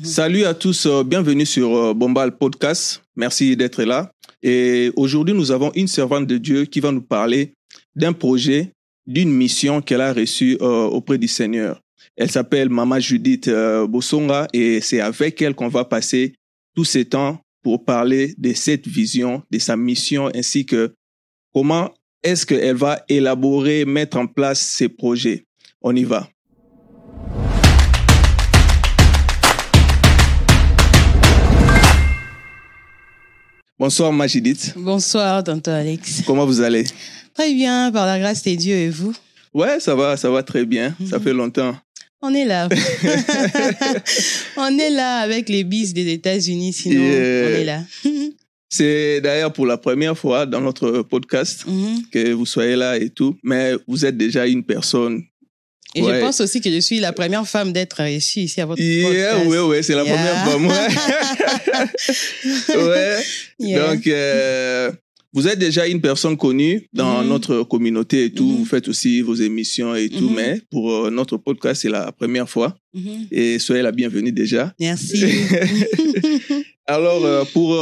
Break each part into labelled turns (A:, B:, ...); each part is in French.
A: Salut à tous, euh, bienvenue sur euh, Bombal Podcast. Merci d'être là. Et aujourd'hui, nous avons une servante de Dieu qui va nous parler d'un projet, d'une mission qu'elle a reçue euh, auprès du Seigneur. Elle s'appelle Mama Judith Bosonga et c'est avec elle qu'on va passer tous ces temps pour parler de cette vision, de sa mission ainsi que comment est-ce qu'elle va élaborer, mettre en place ces projets. On y va. Bonsoir Majidit.
B: Bonsoir tonton Alex.
A: Comment vous allez?
B: Très bien, par la grâce de Dieu et vous?
A: Ouais, ça va, ça va très bien. Ça mhm. fait longtemps.
B: On est là. on est là avec les bis des États-Unis, sinon on est là.
A: C'est d'ailleurs pour la première fois dans notre podcast mhm. que vous soyez là et tout, mais vous êtes déjà une personne
B: et je pense aussi que je suis la première femme d'être ici, ici à votre
A: yeah,
B: podcast.
A: Oui, oui, c'est la première femme. Ouais. ouais. Donc, euh, vous êtes déjà une personne connue dans mm-hmm. notre communauté et tout. Mm-hmm. Vous faites aussi vos émissions et tout. Mm-hmm. Mais pour euh, notre podcast, c'est la première fois. Et soyez la bienvenue déjà.
B: Merci.
A: Alors, euh, pour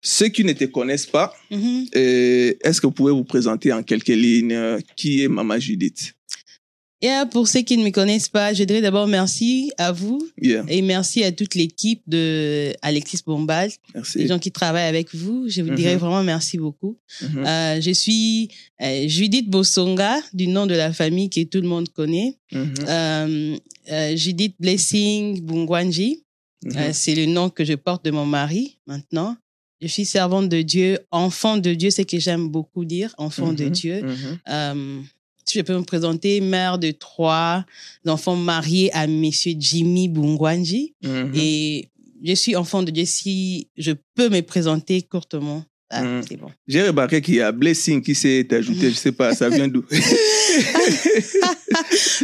A: ceux qui ne te connaissent pas, est-ce que vous pouvez vous présenter en quelques lignes qui est Mama Judith?
B: Et pour ceux qui ne me connaissent pas, je dirais d'abord merci à vous et merci à toute l'équipe de Alexis Bombal, merci. les gens qui travaillent avec vous. Je vous dirais mm-hmm. vraiment merci beaucoup. Mm-hmm. euh, je suis euh, Judith Bosonga, du nom de la famille que tout le monde connaît. Mm-hmm. euh, euh, Judith Blessing Bungwanji, c'est le nom que je porte de mon mari maintenant. Je suis servante de Dieu, enfant de Dieu, c'est que j'aime beaucoup dire, enfant de Dieu. Si je peux me présenter, mère de trois enfants mariés à monsieur Jimmy Bungwanji. Mhm. Et je suis enfant de Dieu. Si je peux me présenter courtement, ah, c'est bon.
A: J'ai remarqué qu'il y a Blessing qui s'est ajouté. Je sais pas, ça vient d'où?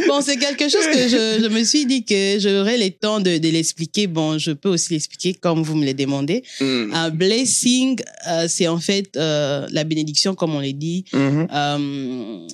B: Bon, c'est quelque chose que je, je, me suis dit que j'aurais le temps de, de l'expliquer. Bon, je peux aussi l'expliquer comme vous me le demandez. Mm. Un blessing, euh, c'est en fait euh, la bénédiction, comme on l'a dit. Euh,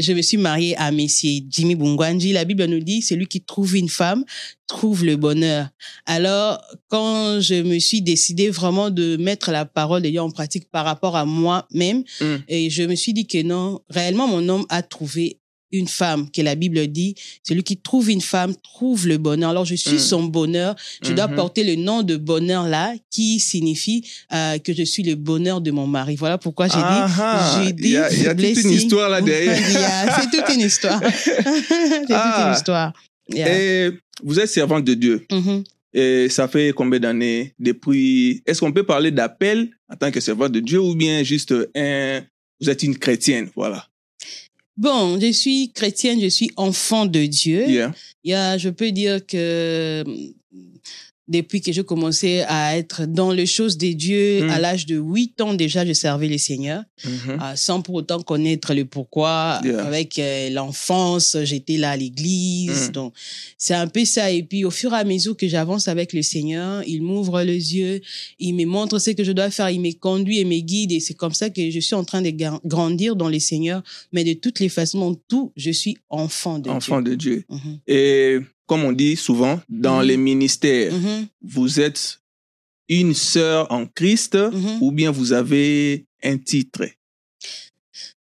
B: je me suis mariée à Messie Jimmy Bungwanji. La Bible nous dit, c'est lui qui trouve une femme, trouve le bonheur. Alors, quand je me suis décidé vraiment de mettre la parole de Dieu en pratique par rapport à moi-même, mm. et je me suis dit que non, réellement, mon homme a trouvé une femme, que la Bible dit, celui qui trouve une femme trouve le bonheur. Alors je suis mm. son bonheur, je dois mm-hmm. porter le nom de bonheur là, qui signifie euh, que je suis le bonheur de mon mari. Voilà pourquoi j'ai dit,
A: j'ai dit, il y a, y a toute une histoire là derrière.
B: C'est toute une histoire. C'est toute une ah. histoire.
A: Et vous êtes servante de Dieu. Mm-hmm. Et ça fait combien d'années depuis? Est-ce qu'on peut parler d'appel en tant que servante de Dieu ou bien juste un Vous êtes une chrétienne, voilà.
B: Bon, je suis chrétienne, je suis enfant de Dieu. Yeah. Yeah, je peux dire que depuis que j'ai commencé à être dans les choses des dieux, à mm. l'âge de 8 ans déjà, je servais le Seigneur, mm-hmm. sans pour autant connaître le pourquoi. Avec euh, l'enfance, j'étais là à l'église. Mm. Donc, c'est un peu ça. Et puis, au fur et à mesure que j'avance avec le Seigneur, il m'ouvre les yeux, il me montre ce que je dois faire, il me conduit et me guide. Et c'est comme ça que je suis en train de grandir dans le Seigneur. Mais de toutes les façons, tout, je suis enfant de
A: Dieu. Enfant de Dieu. Mm-hmm. Et comme on dit souvent, dans mhm. les ministères, mhm. vous êtes une sœur en Christ mhm. ou bien vous avez un titre?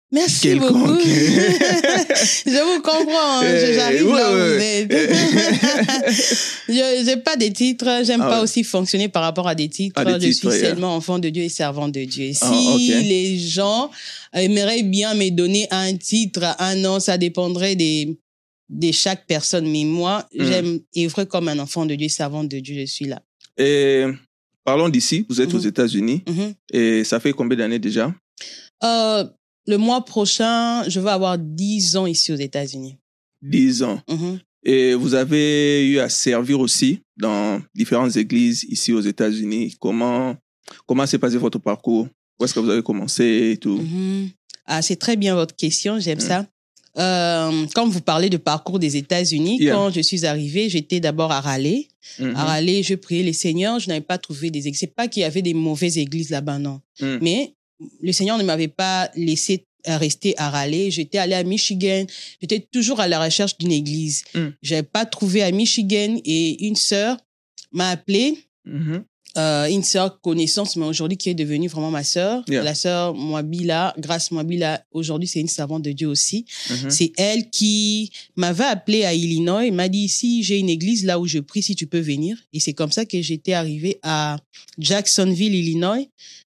B: Merci beaucoup. je vous comprends. Hein. J'arrive là où vous êtes. je n'ai pas de titres. J'aime ah pas aussi fonctionner par rapport à des titres. Ah, je suis seulement enfant de Dieu et servant de Dieu. Ah, si les gens aimeraient bien me donner un titre, un nom, ça dépendrait des de chaque personne. Mais moi, hmm. j'aime œuvrer comme un enfant de Dieu, servant de Dieu, je suis là.
A: Et parlons d'ici, vous êtes aux mhm. États-Unis. Mhm. Et ça fait combien d'années déjà?
B: Euh, Le mois prochain, je vais avoir 10 ans ici aux États-Unis.
A: 10 ans. Mhm. Et vous avez eu à servir aussi dans différentes églises ici aux États-Unis. Comment comment s'est passé votre parcours? Où est-ce que vous avez commencé et tout?
B: Ah, C'est très bien votre question, j'aime hmm. ça. Euh, quand vous parlez de parcours des États-Unis, quand je suis arrivée, j'étais d'abord à Raleigh. Mm-hmm. À Raleigh, je priais les seigneurs, je n'avais pas trouvé des églises. C'est pas qu'il y avait des mauvaises églises là-bas, non. Mm. Mais le Seigneur ne m'avait pas laissé rester à Raleigh. J'étais allée à Michigan. J'étais toujours à la recherche d'une église. Mm. J'avais pas trouvé à Michigan et une sœur m'a appelé.
A: Mhm.
B: Euh, une sœur connaissance, mais aujourd'hui qui est devenue vraiment ma sœur.
A: Yeah.
B: La sœur Moabila, grâce Moabila, aujourd'hui c'est une servante de Dieu aussi.
A: Mhm.
B: C'est elle qui m'avait appelé à Illinois m'a dit ici j'ai une église là où je prie si tu peux venir. Et c'est comme ça que j'étais arrivée à Jacksonville, Illinois.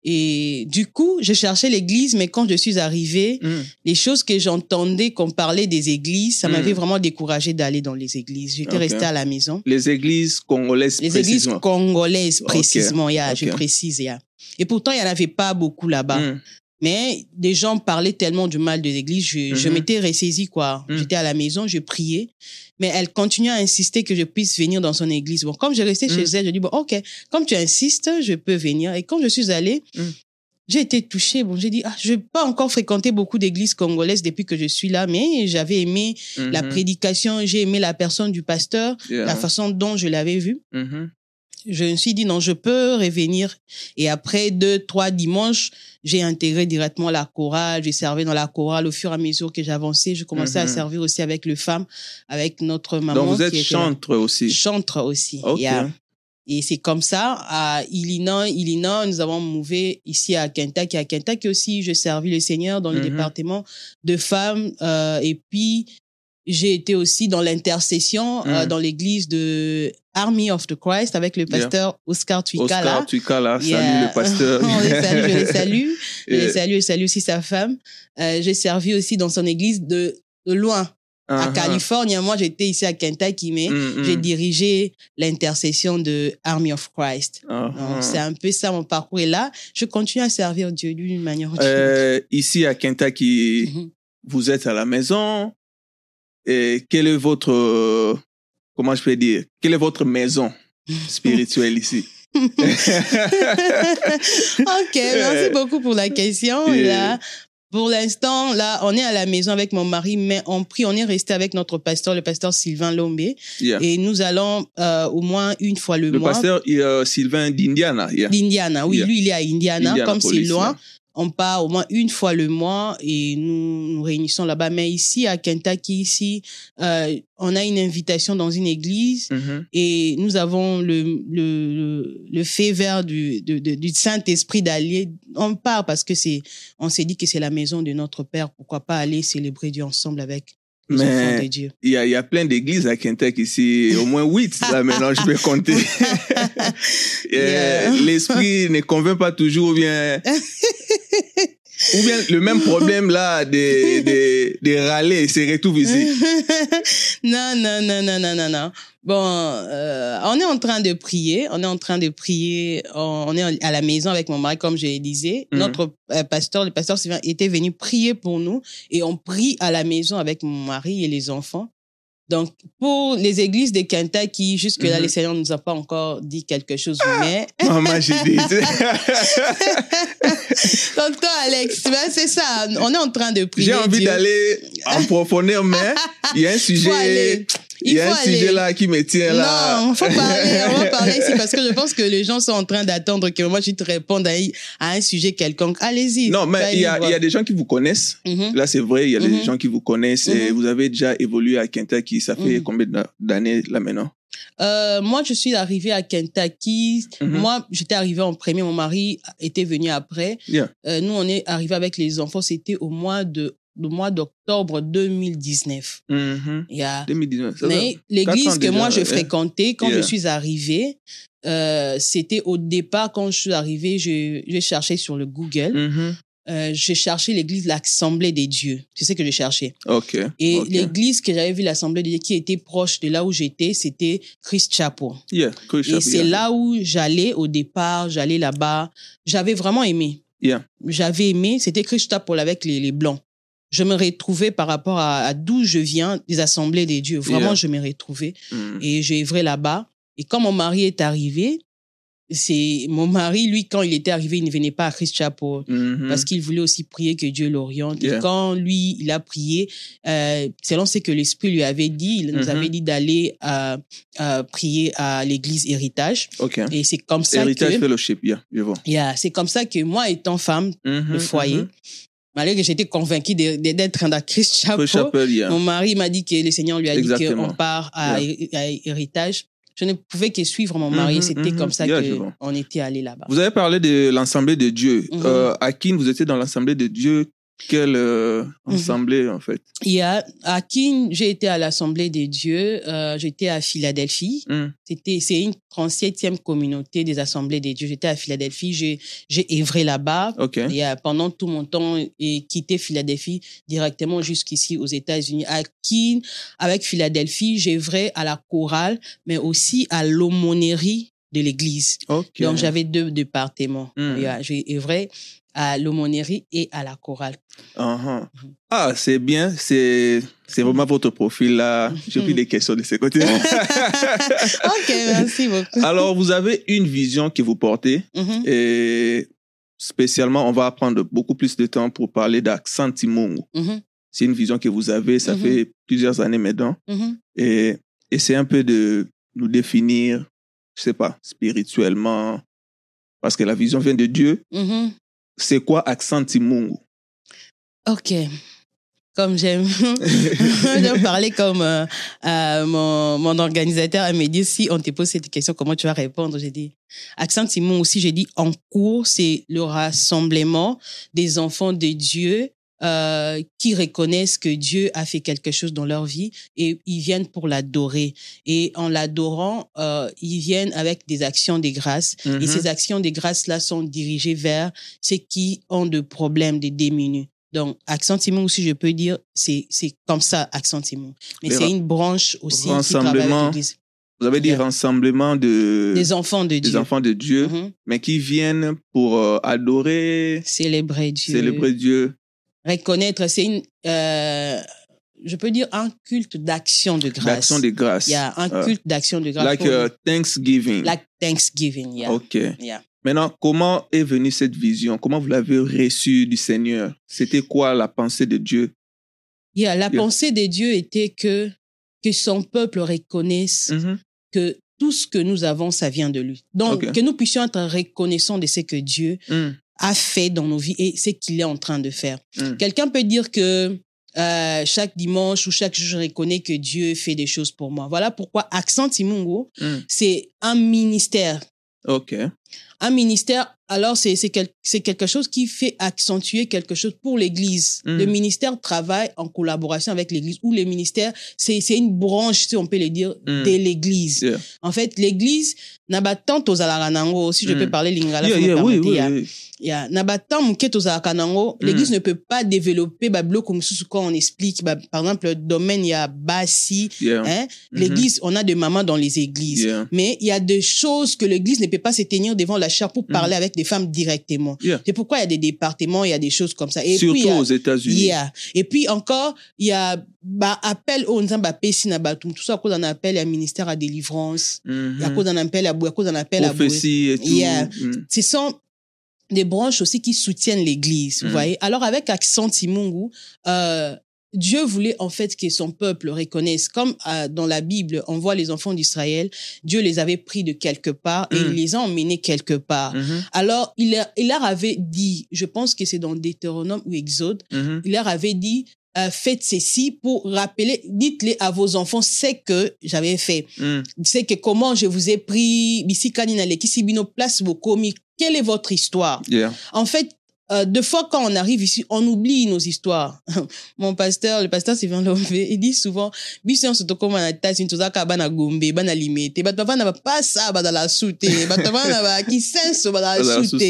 B: Et du coup, je cherchais l'église, mais quand je suis arrivée,
A: Mhm.
B: les choses que j'entendais qu'on parlait des églises, ça
A: Mm.
B: m'avait vraiment découragé d'aller dans les églises. J'étais
A: Ok.
B: restée à la maison.
A: Les églises congolaises
B: Les églises
A: précisément.
B: congolaises,
A: Ok.
B: précisément, yeah, je précise. yeah. Et pourtant, il n'y en avait pas beaucoup là-bas.
A: Mhm.
B: Mais des gens parlaient tellement du mal de l'église, je, je
A: Mhm.
B: m'étais ressaisie, quoi.
A: Mhm.
B: J'étais à la maison, je priais. Mais elle continuait à insister que je puisse venir dans son église. Bon, comme je restais chez elle, je dis, bon, OK, comme tu insistes, je peux venir. Et quand je suis allée,
A: Mhm.
B: j'ai été touchée. Bon, j'ai dit, ah, je n'ai pas encore fréquenté beaucoup d'églises congolaises depuis que je suis là, mais j'avais aimé la
A: Mhm.
B: prédication, j'ai aimé la personne du pasteur,
A: Yeah.
B: la façon dont je l'avais vu
A: Mhm.
B: Je me suis dit non, je peux revenir. Et après deux, trois dimanches, j'ai intégré directement la chorale. J'ai servi dans la chorale au fur et à mesure que j'avançais. Je commençais à
A: Mhm.
B: servir aussi avec le femme, avec notre maman.
A: Donc vous êtes chantre aussi.
B: Chantre aussi.
A: Ok.
B: Yeah. Et c'est comme ça, à Illinois, Illinois, nous avons mouvé ici à Kentucky. À Kentucky aussi, je servis le Seigneur dans le
A: Mhm.
B: département de femmes. euh, et puis, j'ai été aussi dans l'intercession euh,
A: Mhm.
B: dans l'église de Army of the Christ avec le
A: Yeah.
B: pasteur Oscar Tuikala.
A: Oscar Tuikala,
B: Yeah.
A: salut le pasteur.
B: On les salue, je les salue. Je les salue, je salue aussi sa femme. Euh, j'ai servi aussi dans son église de, de loin, à
A: Ah, ah.
B: Californie. Moi, j'étais ici à Kentucky, mais
A: Mhm,
B: j'ai
A: mhm.
B: dirigé l'intercession de Army of Christ.
A: Ah.
B: c'est un peu ça mon parcours. Et là, je continue à servir Dieu d'une manière ou d'une autre.
A: Euh, ici à Kentucky,
B: Mhm.
A: vous êtes à la maison. Et quelle est votre, euh, comment je peux dire, quelle est votre maison spirituelle ici?
B: ok, merci beaucoup pour la question. Là, pour l'instant, là, on est à la maison avec mon mari, mais on prie, on est resté avec notre pasteur, le pasteur Sylvain Lombé,
A: Yeah.
B: et nous allons euh, au moins une fois le,
A: Le
B: mois.
A: pasteur euh, Sylvain d'Indiana. Yeah.
B: D'Indiana, oui,
A: Yeah.
B: lui, il est à Indiana, comme c'est loin. On part au moins une fois le mois et nous nous réunissons là-bas. Mais ici, à Kentucky, ici, euh, on a une invitation dans une église
A: Mhm.
B: et nous avons le, le, le, fait vert du, de- de- du Saint-Esprit d'aller. On part parce que c'est, on s'est dit que c'est la maison de notre Père. Pourquoi pas aller célébrer Dieu ensemble avec les
A: Mais-
B: enfants de Dieu?
A: Il y a, y a plein d'églises à Kentucky ici, au moins huit là maintenant, je peux compter.
B: Yeah.
A: L'esprit ne convainc pas toujours ou bien, ou bien le même problème là des, des, des râlés se retrouve ici.
B: non, non, non, non, non, non, non. Bon, euh, on est en train de prier. On est en train de prier. On, on est à la maison avec mon mari, comme je le disais.
A: Mhm.
B: Notre euh, pasteur, le pasteur Sylvain, était venu prier pour nous et on prie à la maison avec mon mari et les enfants. Donc, pour les églises de Kentucky, jusque-là, le Seigneur ne nous a pas encore dit quelque chose, mais
A: Maman, j'ai dit.
B: tonton Alex, ben, c'est ça. On est en train de prier.
A: J'ai envie d'aller en profondeur, mais il y a un sujet, il
B: Il
A: y a un sujet là qui me tient là.
B: Non, faut parler, on va parler ici parce que je pense que les gens sont en train d'attendre que moi je te réponde à, à un sujet quelconque. Allez-y.
A: Non, mais il y a,
B: libre.
A: il y a des gens qui vous connaissent.
B: Mhm.
A: Là, c'est vrai, il y a des
B: Mhm.
A: gens qui vous connaissent et
B: Mhm.
A: vous avez déjà évolué à Kentucky. Ça fait combien d'a- d'années là maintenant?
B: Euh, moi, je suis arrivée à Kentucky. Moi, j'étais arrivée en premier. Mon mari était venu après.
A: Yeah.
B: Euh, nous, on est arrivé avec les enfants. C'était au mois de, le mois d'octobre 2019.
A: Mhm.
B: Il y a
A: 2019. ça
B: Mais l'église que
A: déjà,
B: moi je fréquentais quand
A: Yeah.
B: je suis arrivée, euh, c'était au départ quand je suis arrivée, je, je cherchais sur le Google,
A: Mhm.
B: euh, je cherchais l'église l'Assemblée des dieux. C'est ce que je cherchais.
A: Ok.
B: Et l'église que j'avais vue l'Assemblée des dieux qui était proche de là où j'étais, c'était Christ Chapel.
A: Yeah, cool
B: Et c'est
A: yeah.
B: là où j'allais au départ, j'allais là-bas. J'avais vraiment aimé.
A: Yeah.
B: J'avais aimé, c'était Christ Chapel avec les, les blancs. Je me retrouvais par rapport à, à d'où je viens, des assemblées des dieux. Vraiment,
A: Yeah.
B: je me retrouvais et j'ai œuvré là-bas. Et quand mon mari est arrivé, c'est mon mari, lui, quand il était arrivé, il ne venait pas à Christ Chapel
A: Mhm.
B: parce qu'il voulait aussi prier que Dieu l'oriente.
A: Yeah.
B: Et quand lui, il a prié, euh, selon ce que l'Esprit lui avait dit, il nous avait dit d'aller euh, euh, prier à l'église Héritage. Et c'est comme ça
A: Héritage
B: que,
A: Fellowship, yeah, je vois.
B: Yeah, c'est comme ça que moi, étant femme,
A: Mhm,
B: le foyer,
A: mhm.
B: Malgré que j'étais convaincue d'être dans Christ Chapel,
A: Chapel, yeah.
B: mon mari m'a dit que le Seigneur lui a dit qu'on part à,
A: Yeah.
B: à héritage. je ne pouvais que suivre mon mari.
A: Mhm,
B: C'était
A: mhm.
B: comme ça
A: Yeah, je
B: que
A: vois.
B: on était allé là-bas.
A: Vous avez parlé de l'Assemblée de Dieu. Euh, à qui vous étiez dans l'Assemblée de Dieu? Quelle euh,
B: Mhm.
A: assemblée, en fait
B: Il y a à Keene, j'ai été à l'Assemblée des dieux. Euh, j'étais à Philadelphie.
A: Hmm.
B: C'était c'est une 37e communauté des Assemblées des dieux. J'étais à Philadelphie. J'ai j'ai œuvré là-bas.
A: OK.
B: Et euh, pendant tout mon temps, et quitté Philadelphie directement jusqu'ici aux États-Unis. À Keene, avec Philadelphie, j'œuvrais à la chorale, mais aussi à l'aumônerie de l'église. Donc, j'avais deux départements.
A: Mm.
B: Yeah, J'ai œuvré à l'aumônerie et à la chorale.
A: Uh-huh.
B: Mhm.
A: Ah, c'est bien. C'est vraiment votre profil là. J'ai pris
B: Mhm.
A: des questions de ce côté.
B: ok, merci beaucoup.
A: Alors, vous avez une vision que vous portez
B: Mhm,
A: et spécialement, on va prendre beaucoup plus de temps pour parler d'Accent Timongo.
B: mhm,
A: C'est une vision que vous avez, ça
B: Mhm.
A: fait plusieurs années maintenant.
B: mhm.
A: Et essayez un peu de nous définir, je sais pas, spirituellement, parce que la vision vient de Dieu.
B: Mhm.
A: C'est quoi Accent Timongo
B: Ok. Comme j'aime, parler comme euh, euh, mon, mon organisateur me dit si on te pose cette question, comment tu vas répondre? J'ai dit, Accent Simon aussi, j'ai dit en cours, c'est le rassemblement des enfants de Dieu euh, qui reconnaissent que Dieu a fait quelque chose dans leur vie et ils viennent pour l'adorer. Et en l'adorant, euh, ils viennent avec des actions de grâce. Et
A: Mhm.
B: ces actions de grâce-là sont dirigées vers ceux qui ont de problèmes, de démunis. Donc, Accent Timon aussi, je peux dire, c'est c'est comme ça, Accent Timon. Mais c'est une branche aussi qui travaille
A: rassemblements
B: avec l'Église.
A: Vous avez dit
B: Yeah.
A: rassemblement de,
B: Des enfants de
A: des
B: Dieu.
A: enfants de Dieu,
B: Mhm.
A: mais qui viennent pour euh, adorer,
B: Célébrer Dieu.
A: célébrer Dieu.
B: Reconnaître, c'est une, euh, je peux dire, un culte d'action de grâce.
A: D'action de grâce.
B: Il y a un
A: Euh,
B: culte d'action de grâce.
A: like
B: pour-
A: uh, Thanksgiving.
B: like Thanksgiving, yeah.
A: OK.
B: yeah.
A: Maintenant, comment est venue cette vision? Comment vous l'avez reçue du Seigneur? C'était quoi la pensée de Dieu?
B: Yeah, la
A: Yeah.
B: pensée de Dieu était que, que son peuple reconnaisse
A: Mhm.
B: que tout ce que nous avons, ça vient de lui. Donc, que nous puissions être reconnaissants de ce que Dieu
A: Mm.
B: A fait dans nos vies et ce qu'il est en train de faire.
A: Mm.
B: Quelqu'un peut dire que euh, chaque dimanche ou chaque jour, je reconnais que Dieu fait des choses pour moi. Voilà pourquoi Accent Timungo,
A: Mm.
B: c'est un ministère.
A: OK.
B: Un ministère, alors c'est quel- quelque chose qui fait accentuer quelque chose pour l'Église.
A: Mm.
B: Le ministère travaille en collaboration avec l'Église, ou le ministère, c'est une branche, si on peut le dire,
A: Mm.
B: de l'Église.
A: Yeah.
B: En fait, l'Église, n'a pas tant tozalaka nango, si je
A: Mm.
B: peux parler lingala,
A: Yeah, yeah, oui, oui,
B: ya.
A: oui.
B: Ya, na ba temps moke tozalaka nango,
A: Mm.
B: l'Église ne peut pas développer mosusu quand on explique, ba, par exemple, le domaine, il y a Bassi,
A: Yeah.
B: hein, l'Église, on a des mamans dans les églises.
A: Yeah.
B: Mais il y a des choses que l'Église ne peut pas se tenir devant la chair pour parler avec des femmes directement.
A: Mm. Yeah.
B: C'est pourquoi il y a des départements, il y a des choses comme ça. Et
A: Surtout
B: puis, a-
A: aux États-Unis.
B: Yeah. Et puis encore, il y a bah, appel au nzamba pesi na batum. Tout ça à cause d'un appel à ministère à délivrance,
A: Mhm.
B: à cause d'un appel à à cause d'un appel à boué.
A: Prophétie et tout.
B: Yeah.
A: Mm.
B: Ce sont des branches aussi qui soutiennent l'Église, vous
A: Mm.
B: voyez. Alors avec accent Timungu, euh, Dieu voulait en fait que son peuple reconnaisse, comme euh, dans la Bible, on voit les enfants d'Israël, Dieu les avait pris de quelque part et
A: Mm.
B: il les a emmenés quelque part.
A: Mhm.
B: Alors, il, leur- il leur avait dit, je pense que c'est dans Deutéronome ou Exode,
A: Mhm.
B: il leur avait dit, euh, faites ceci pour rappeler, dites-les à vos enfants ce que j'avais fait.
A: Mm.
B: C'est que comment je vous ai pris, bisi place vos commis, quelle est votre histoire?
A: Yeah.
B: En fait, euh, deux fois quand on arrive ici, on oublie nos histoires. Mon pasteur, le pasteur Sylvain Lombe, il dit souvent, biso on se comme na États-Unis, tozaka bana gombe, bana limete, bato bana ba pas ça, ba dans la soute, bato bana ba qui senso, ba dans
A: Ça,
B: la soute.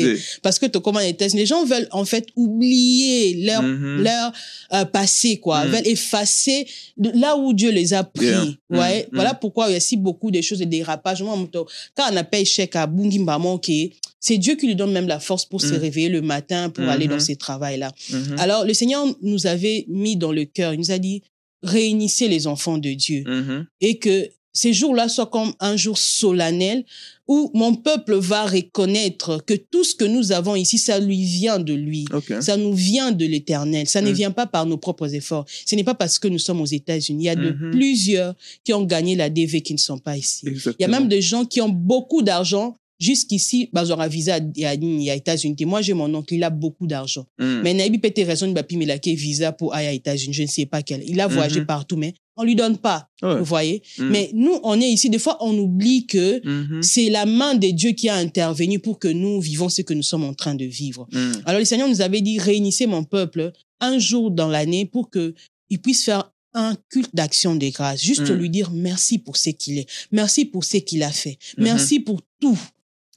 B: Parce que to comme les États-Unis, les gens veulent en fait oublier leur
A: Mhm.
B: leur euh, passé quoi,
A: Mm.
B: veulent effacer de là où Dieu les a pris.
A: Yeah.
B: Ouais,
A: Mm,
B: voilà
A: mm.
B: pourquoi il y a si beaucoup de choses de dérapage. Moi, quand on appelle chèque à Bungi Mbamo, ok, c'est Dieu qui lui donne même la force pour se
A: Mm.
B: réveiller le matin pour aller dans ces travails-là.
A: Mhm.
B: Alors, le Seigneur nous avait mis dans le cœur, il nous a dit, réunissez les enfants de Dieu
A: Mhm.
B: et que ces jours-là soient comme un jour solennel où mon peuple va reconnaître que tout ce que nous avons ici, ça lui vient de lui. Ça nous vient de l'éternel. Ça ne
A: Mm.
B: vient pas par nos propres efforts. Ce n'est pas parce que nous sommes aux États-Unis. Il y a de plusieurs qui ont gagné la DV qui ne sont pas ici. Il y a même des gens qui ont beaucoup d'argent. Jusqu'ici, j'aurai visa à, à, à États-Unis. Moi, j'ai mon oncle, il a beaucoup d'argent.
A: Mm.
B: Mais Naibi peut-être raison de bapi mais visa pour aller aux États-Unis. Je ne sais pas quel. Il a voyagé
A: Mhm.
B: partout, mais on lui donne pas. Vous voyez
A: Mm.
B: Mais nous, on est ici. Des fois, on oublie que
A: Mhm.
B: c'est la main de Dieu qui a intervenu pour que nous vivons ce que nous sommes en train de vivre.
A: Mm.
B: Alors le Seigneur nous avait dit, réunissez mon peuple un jour dans l'année pour que il puisse faire un culte d'action de grâce, juste
A: Mm.
B: lui dire merci pour ce qu'il est, merci pour ce qu'il a fait,
A: Mhm.
B: merci pour tout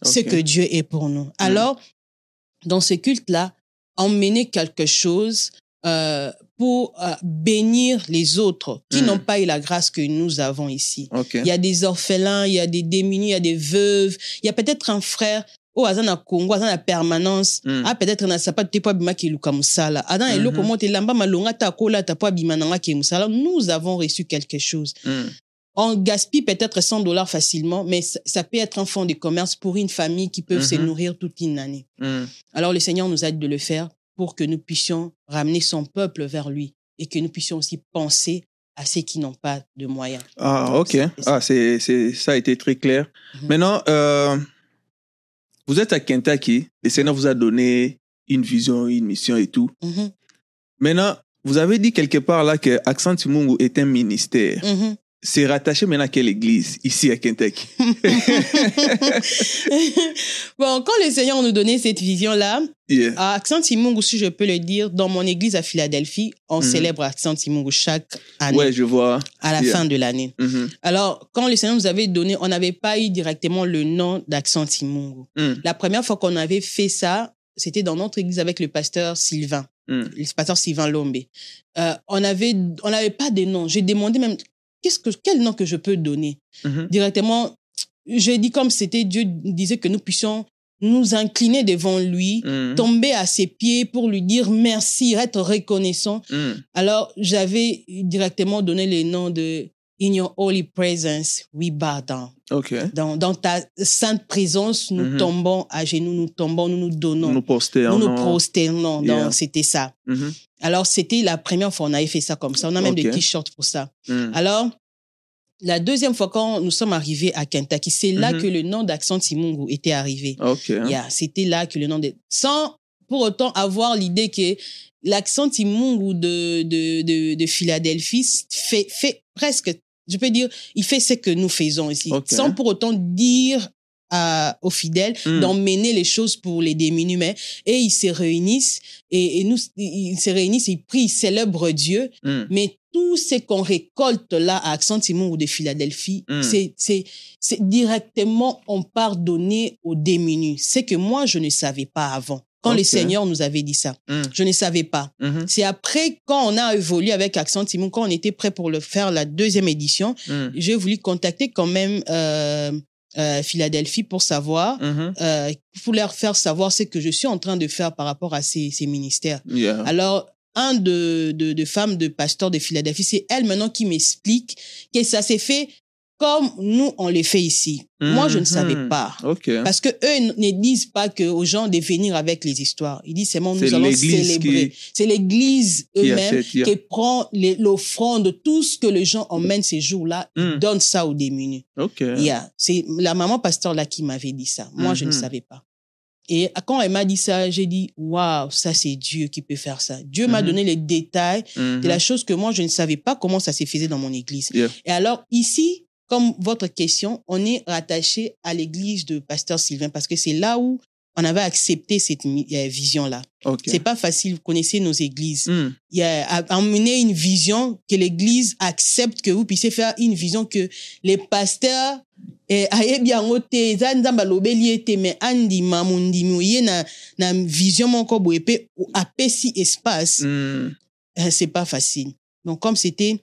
B: ce que Dieu est pour nous. Alors, dans ce culte-là, emmener quelque chose euh, pour euh, bénir les autres qui
A: Mm.
B: n'ont pas eu la grâce que nous avons ici.
A: Ok.
B: Il y a des orphelins, il y a des démunis, il y a des veuves, il y a peut-être un frère au aza na Congo, aza na permanence,
A: Mm.
B: ah peut-être na sapato te po abima ke luka musala. Aza na eloko mo te lamba malonga ta kola ta po abima nanga ke musala. Nous avons reçu quelque chose.
A: Mm.
B: On gaspille peut-être 100 dollars facilement, mais ça, ça peut être un fonds de commerce pour une famille qui peut se
A: Mhm.
B: nourrir toute une année.
A: Mm.
B: Alors le Seigneur nous aide de le faire pour que nous puissions ramener son peuple vers lui et que nous puissions aussi penser à ceux qui n'ont pas de moyens.
A: Ah, ok. Ah, c'est, c'est, ça a été très clair.
B: Mhm.
A: Maintenant, euh, vous êtes à Kentucky. Le Seigneur vous a donné une vision, une mission et tout.
B: Mhm,
A: Maintenant, vous avez dit quelque part là que Accent Mungu est un ministère. C'est rattaché maintenant à quelle église? Ici à Kentucky
B: bon, quand le Seigneur nous donnait cette vision-là,
A: Yeah.
B: à Accent Simungu, si je peux le dire, dans mon église à Philadelphie, on
A: Mhm.
B: célèbre Accent Simungu chaque année,
A: Ouais, je vois.
B: à la
A: yeah.
B: fin de l'année.
A: Mhm.
B: Alors, quand le Seigneur nous avait donné, on n'avait pas eu directement le nom d'Accent Simungu.
A: Mm.
B: La première fois qu'on avait fait ça, c'était dans notre église avec le pasteur Sylvain,
A: Mm.
B: le pasteur Sylvain Lombe. Euh, on avait, on n'avait pas de nom. J'ai demandé même, qu'est-ce que, quel nom que je peux donner?
A: Mhm.
B: directement, j'ai dit comme c'était Dieu disait que nous puissions nous incliner devant lui,
A: Mm.
B: tomber à ses pieds pour lui dire merci, être reconnaissant.
A: Mm.
B: Alors, j'avais directement donné le nom de In your holy presence, we bow down. Dans, dans ta sainte présence, nous
A: Mhm.
B: tombons à genoux, nous tombons, nous nous donnons,
A: Nous
B: nous
A: posternons.
B: nous, prosternons. Donc. C'était ça. Alors, c'était la première fois qu'on avait fait ça comme ça. On a même des t-shirts pour ça.
A: Mm.
B: Alors, la deuxième fois quand nous sommes arrivés à Kentucky, c'est là
A: Mhm.
B: que le nom d'Accent Simungu était arrivé.
A: Ok.
B: Yeah, c'était là que le nom de... Sans pour autant avoir l'idée que l'accent Simungu de, de, de, de Philadelphie fait, fait presque, je peux dire, il fait ce que nous faisons ici.
A: Ok.
B: Sans pour autant dire à- aux fidèles
A: Mm.
B: d'emmener les choses pour les démunis, et ils se réunissent et, et nous ils se réunissent, ils prient, ils célèbrent Dieu,
A: Mm.
B: mais tout ce qu'on récolte là à Accent Simon ou de Philadelphie,
A: Mm.
B: c'est, directement, on part donner aux démunis. C'est que moi, je ne savais pas avant. Quand le
A: Ok.
B: Seigneur nous avait dit ça,
A: Mm.
B: je ne savais pas.
A: Mhm.
B: C'est après, quand on a évolué avec Accent Simon, quand on était prêt pour le faire la deuxième édition,
A: Mm.
B: j'ai voulu contacter quand même euh, euh, Philadelphie pour savoir,
A: Mhm.
B: euh, pour leur faire savoir ce que je suis en train de faire par rapport à ces, ces ministères.
A: Yeah.
B: Alors, un de, de, de femmes de pasteurs de Philadelphie, c'est elle maintenant qui m'explique que ça s'est fait comme nous, on les fait ici. Moi, je ne
A: Mhm.
B: savais pas. Parce que eux ne disent pas que aux gens de venir avec les histoires. Ils disent seulement nous allons célébrer. C'est l'église eux-mêmes qui prend l'offrande, tout ce que les gens emmènent ces jours-là,
A: Mm.
B: ils donnent ça aux démunis.
A: Ok.
B: Yeah. C'est la maman pasteur là qui m'avait dit ça. Moi, je ne
A: Mhm.
B: savais pas. Et quand elle m'a dit ça, j'ai dit, waouh, ça c'est Dieu qui peut faire ça. Dieu m'a
A: Mhm.
B: donné les détails
A: Mhm.
B: de la chose que moi, je ne savais pas comment ça se faisait dans mon église.
A: Yeah.
B: Et alors, ici, comme votre question, on est rattaché à l'église de Pasteur Sylvain parce que c'est là où on avait accepté cette euh, vision-là.
A: Ok.
B: C'est pas facile, vous connaissez nos églises.
A: Mm.
B: Il y a emmener une vision que l'église accepte que vous puissiez faire une vision que les pasteurs eh, ayebi yango te eza nzambe alobeli ye te me andima mondimi oye na, na vision moko boye mpe apesi espace
A: Mm.
B: euh, c'est pas facile. Donc, comme c'était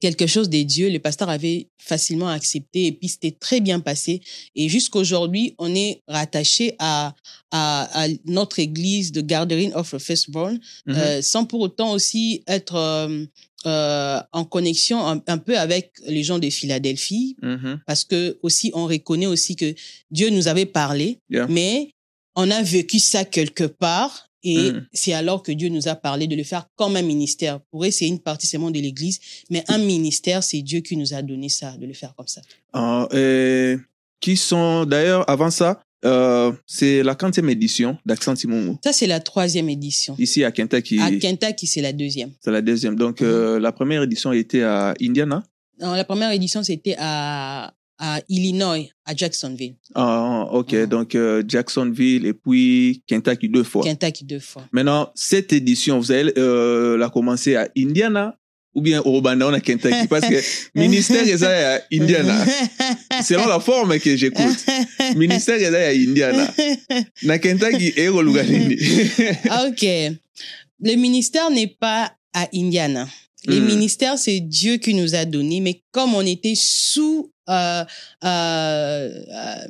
B: quelque chose de Dieu, le pasteur avait facilement accepté et puis c'était très bien passé. Et jusqu'aujourd'hui, on est rattaché à, à, à notre église de Gathering of the Firstborn,
A: Mhm.
B: euh, sans pour autant aussi être euh, euh, en connexion un, un peu avec les gens de Philadelphie,
A: Mhm.
B: parce que aussi on reconnaît aussi que Dieu nous avait parlé,
A: Yeah.
B: mais on a vécu ça quelque part et
A: Mm.
B: c'est alors que Dieu nous a parlé de le faire comme un ministère. Pour eux, c'est une partie seulement de l'Église, mais un ministère, c'est Dieu qui nous a donné ça, de le faire comme ça.
A: Ah, et qui sont d'ailleurs avant ça euh, c'est la quantième édition d'Accent.
B: Ça, c'est la troisième édition.
A: Ici à Kentucky.
B: À Kentucky, c'est la deuxième.
A: C'est la deuxième. Donc, euh, la première édition était à Indiana.
B: Non, la première édition, c'était à, à Illinois, à Jacksonville.
A: Ah, ok. Donc, euh, Jacksonville et puis Kentucky deux fois.
B: Kentucky deux fois.
A: Maintenant, cette édition, vous allez la commencer à Indiana ou bien au Rwanda, à Kentucky parce que ministère est à Indiana. Selon la forme que j'écoute. Ministère est à Indiana. Na Kentucky et au
B: Ok. Le ministère n'est pas à Indiana. Les
A: Hmm.
B: ministères, c'est Dieu qui nous a donné, mais comme on était sous euh, euh, euh,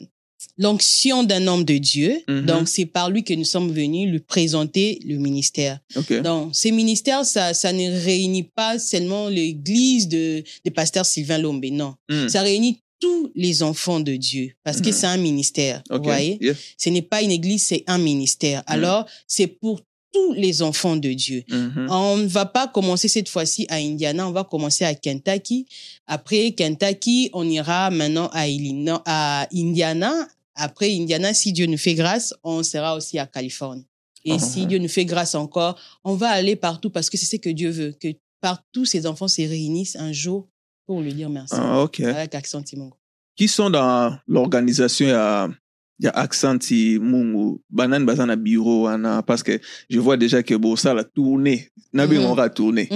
B: l'onction d'un homme de Dieu,
A: Mhm.
B: donc c'est par lui que nous sommes venus lui présenter le ministère.
A: Ok.
B: Donc, ces ministères, ça, ça ne réunit pas seulement l'église de, de pasteur Sylvain Lombe, non.
A: Hmm.
B: Ça réunit tous les enfants de Dieu, parce que
A: Mhm.
B: c'est un ministère,
A: Ok.
B: vous voyez
A: Yeah.
B: Ce n'est pas une église, c'est un ministère. Alors, c'est pour tous les enfants de Dieu.
A: Mhm.
B: On ne va pas commencer cette fois-ci à Indiana, on va commencer à Kentucky. Après Kentucky, on ira maintenant à Illinois, à Indiana. Après Indiana, si Dieu nous fait grâce, on sera aussi à Californie. Et
A: Ah.
B: si Dieu nous fait grâce encore, on va aller partout parce que c'est ce que Dieu veut, que partout ces enfants se réunissent un jour pour lui dire merci.
A: Ah, ok.
B: Avec accent Timongo.
A: Qui sont dans l'organisation il y a il y a accent mungu banane bazana bureau wana parce que je vois déjà que bon ça la tournée na bien
B: Mhm.
A: on va tourner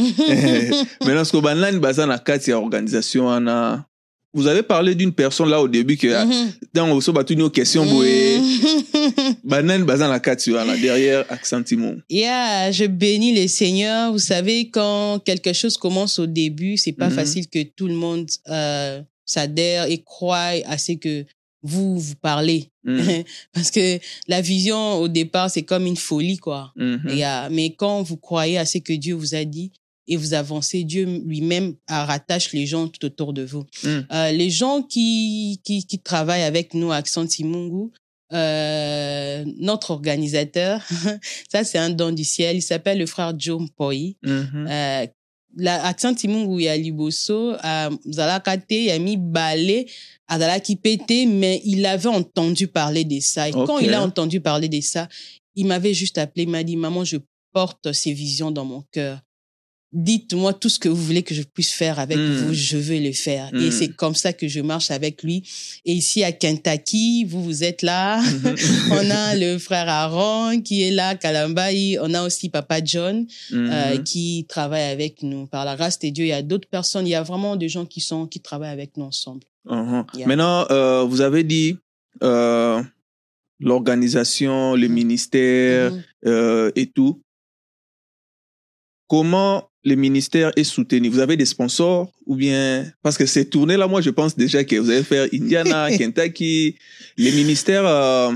A: maintenant ce que banane bazana kati ya organisation wana vous avez parlé d'une personne là au début que
B: Mhm.
A: dans so batu ni question boye
B: Mhm.
A: banane bazana kati wana derrière accent mungu
B: Yeah, je bénis le Seigneur. Vous savez, quand quelque chose commence au début, c'est pas
A: Mhm.
B: facile que tout le monde euh, s'adhère et croie à ce que vous vous parlez. Parce que la vision au départ, c'est comme une folie, quoi. Yeah, mais quand vous croyez à ce que Dieu vous a dit et vous avancez, Dieu lui-même euh, rattache les gens tout autour de vous.
A: Mhm.
B: Euh, les gens qui, qui, qui travaillent avec nous à Accent euh, notre organisateur, ça c'est un don du ciel, il s'appelle le frère Joe Mpoi.
A: Mhm.
B: Euh, la accent timungu ya liboso euh, zalaka te ya mibale azalaki pété mais il avait entendu parler de ça et quand il a entendu parler de ça il m'avait juste appelé il m'a dit maman je porte ces visions dans mon cœur dites-moi tout ce que vous voulez que je puisse faire avec
A: Mm.
B: vous je veux le faire et c'est comme ça que je marche avec lui et ici à Kentucky vous vous êtes là
A: Mhm.
B: on a le frère Aaron qui est là Kalambaï on a aussi papa John euh, qui travaillent avec nous. Par la grâce de Dieu, il y a d'autres personnes, il y a vraiment des gens qui sont qui travaillent avec nous ensemble. Yeah.
A: Maintenant, euh, vous avez dit euh, l'organisation, le ministère et tout. Comment le ministère est soutenu Vous avez des sponsors ou bien parce que ces tournées là, moi je pense déjà que vous allez faire Indiana, Kentucky. Le ministère euh,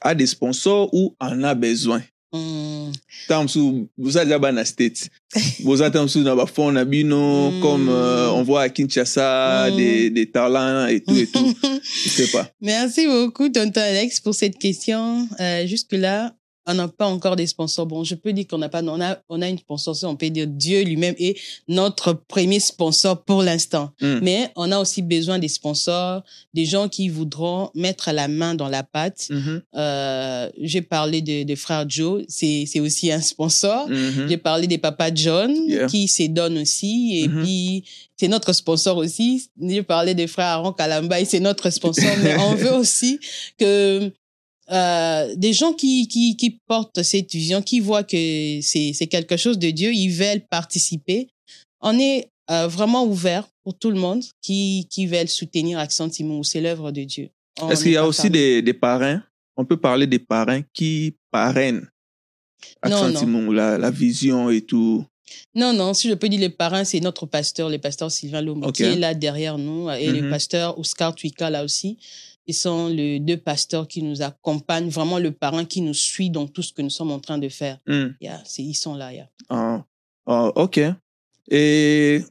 A: a des sponsors ou en a besoin
B: Mm.
A: Tamsu, vous avez déjà dans States. Vous avez tamsu dans fond na bino,
B: Mm.
A: comme euh, on voit à Kinshasa
B: Mm.
A: des, des talents et tout et tout. Je sais pas.
B: Merci beaucoup, tonton Alex, pour cette question. Euh, Jusque-là, on n'a pas encore des sponsors. Bon, je peux dire qu'on n'a pas, on a, on a une sponsor, on peut dire Dieu lui-même est notre premier sponsor pour l'instant.
A: Mm.
B: Mais on a aussi besoin des sponsors, des gens qui voudront mettre la main dans la pâte.
A: Mhm.
B: Euh, J'ai parlé de, de frère Joe, c'est aussi un sponsor.
A: Mhm.
B: J'ai parlé des papas John
A: Yeah.
B: qui se donnent aussi et
A: Mhm.
B: puis c'est notre sponsor aussi. J'ai parlé des frères Aaron Kalamba et c'est notre sponsor, mais on veut aussi que euh, des gens qui, qui, qui portent cette vision, qui voient que c'est quelque chose de Dieu, ils veulent participer. On est euh, vraiment ouvert pour tout le monde qui, qui veulent soutenir Accent Timon, c'est l'œuvre de Dieu.
A: Est-ce qu'il y a aussi des, des parrains? On peut parler des parrains qui parrainent Accent. Timon, la, la vision et tout.
B: Non, non, si je peux dire les parrains, c'est notre pasteur, le pasteur Sylvain Lomé,
A: Ok.
B: qui est là derrière nous, et
A: Mhm.
B: le pasteur Oscar Twika là aussi. Ils sont les deux pasteurs qui nous accompagnent, vraiment le parrain qui nous suit dans tout ce que nous sommes en train de faire.
A: Hmm.
B: Yeah, ils sont là. yeah.
A: Ah, ah, ok. Et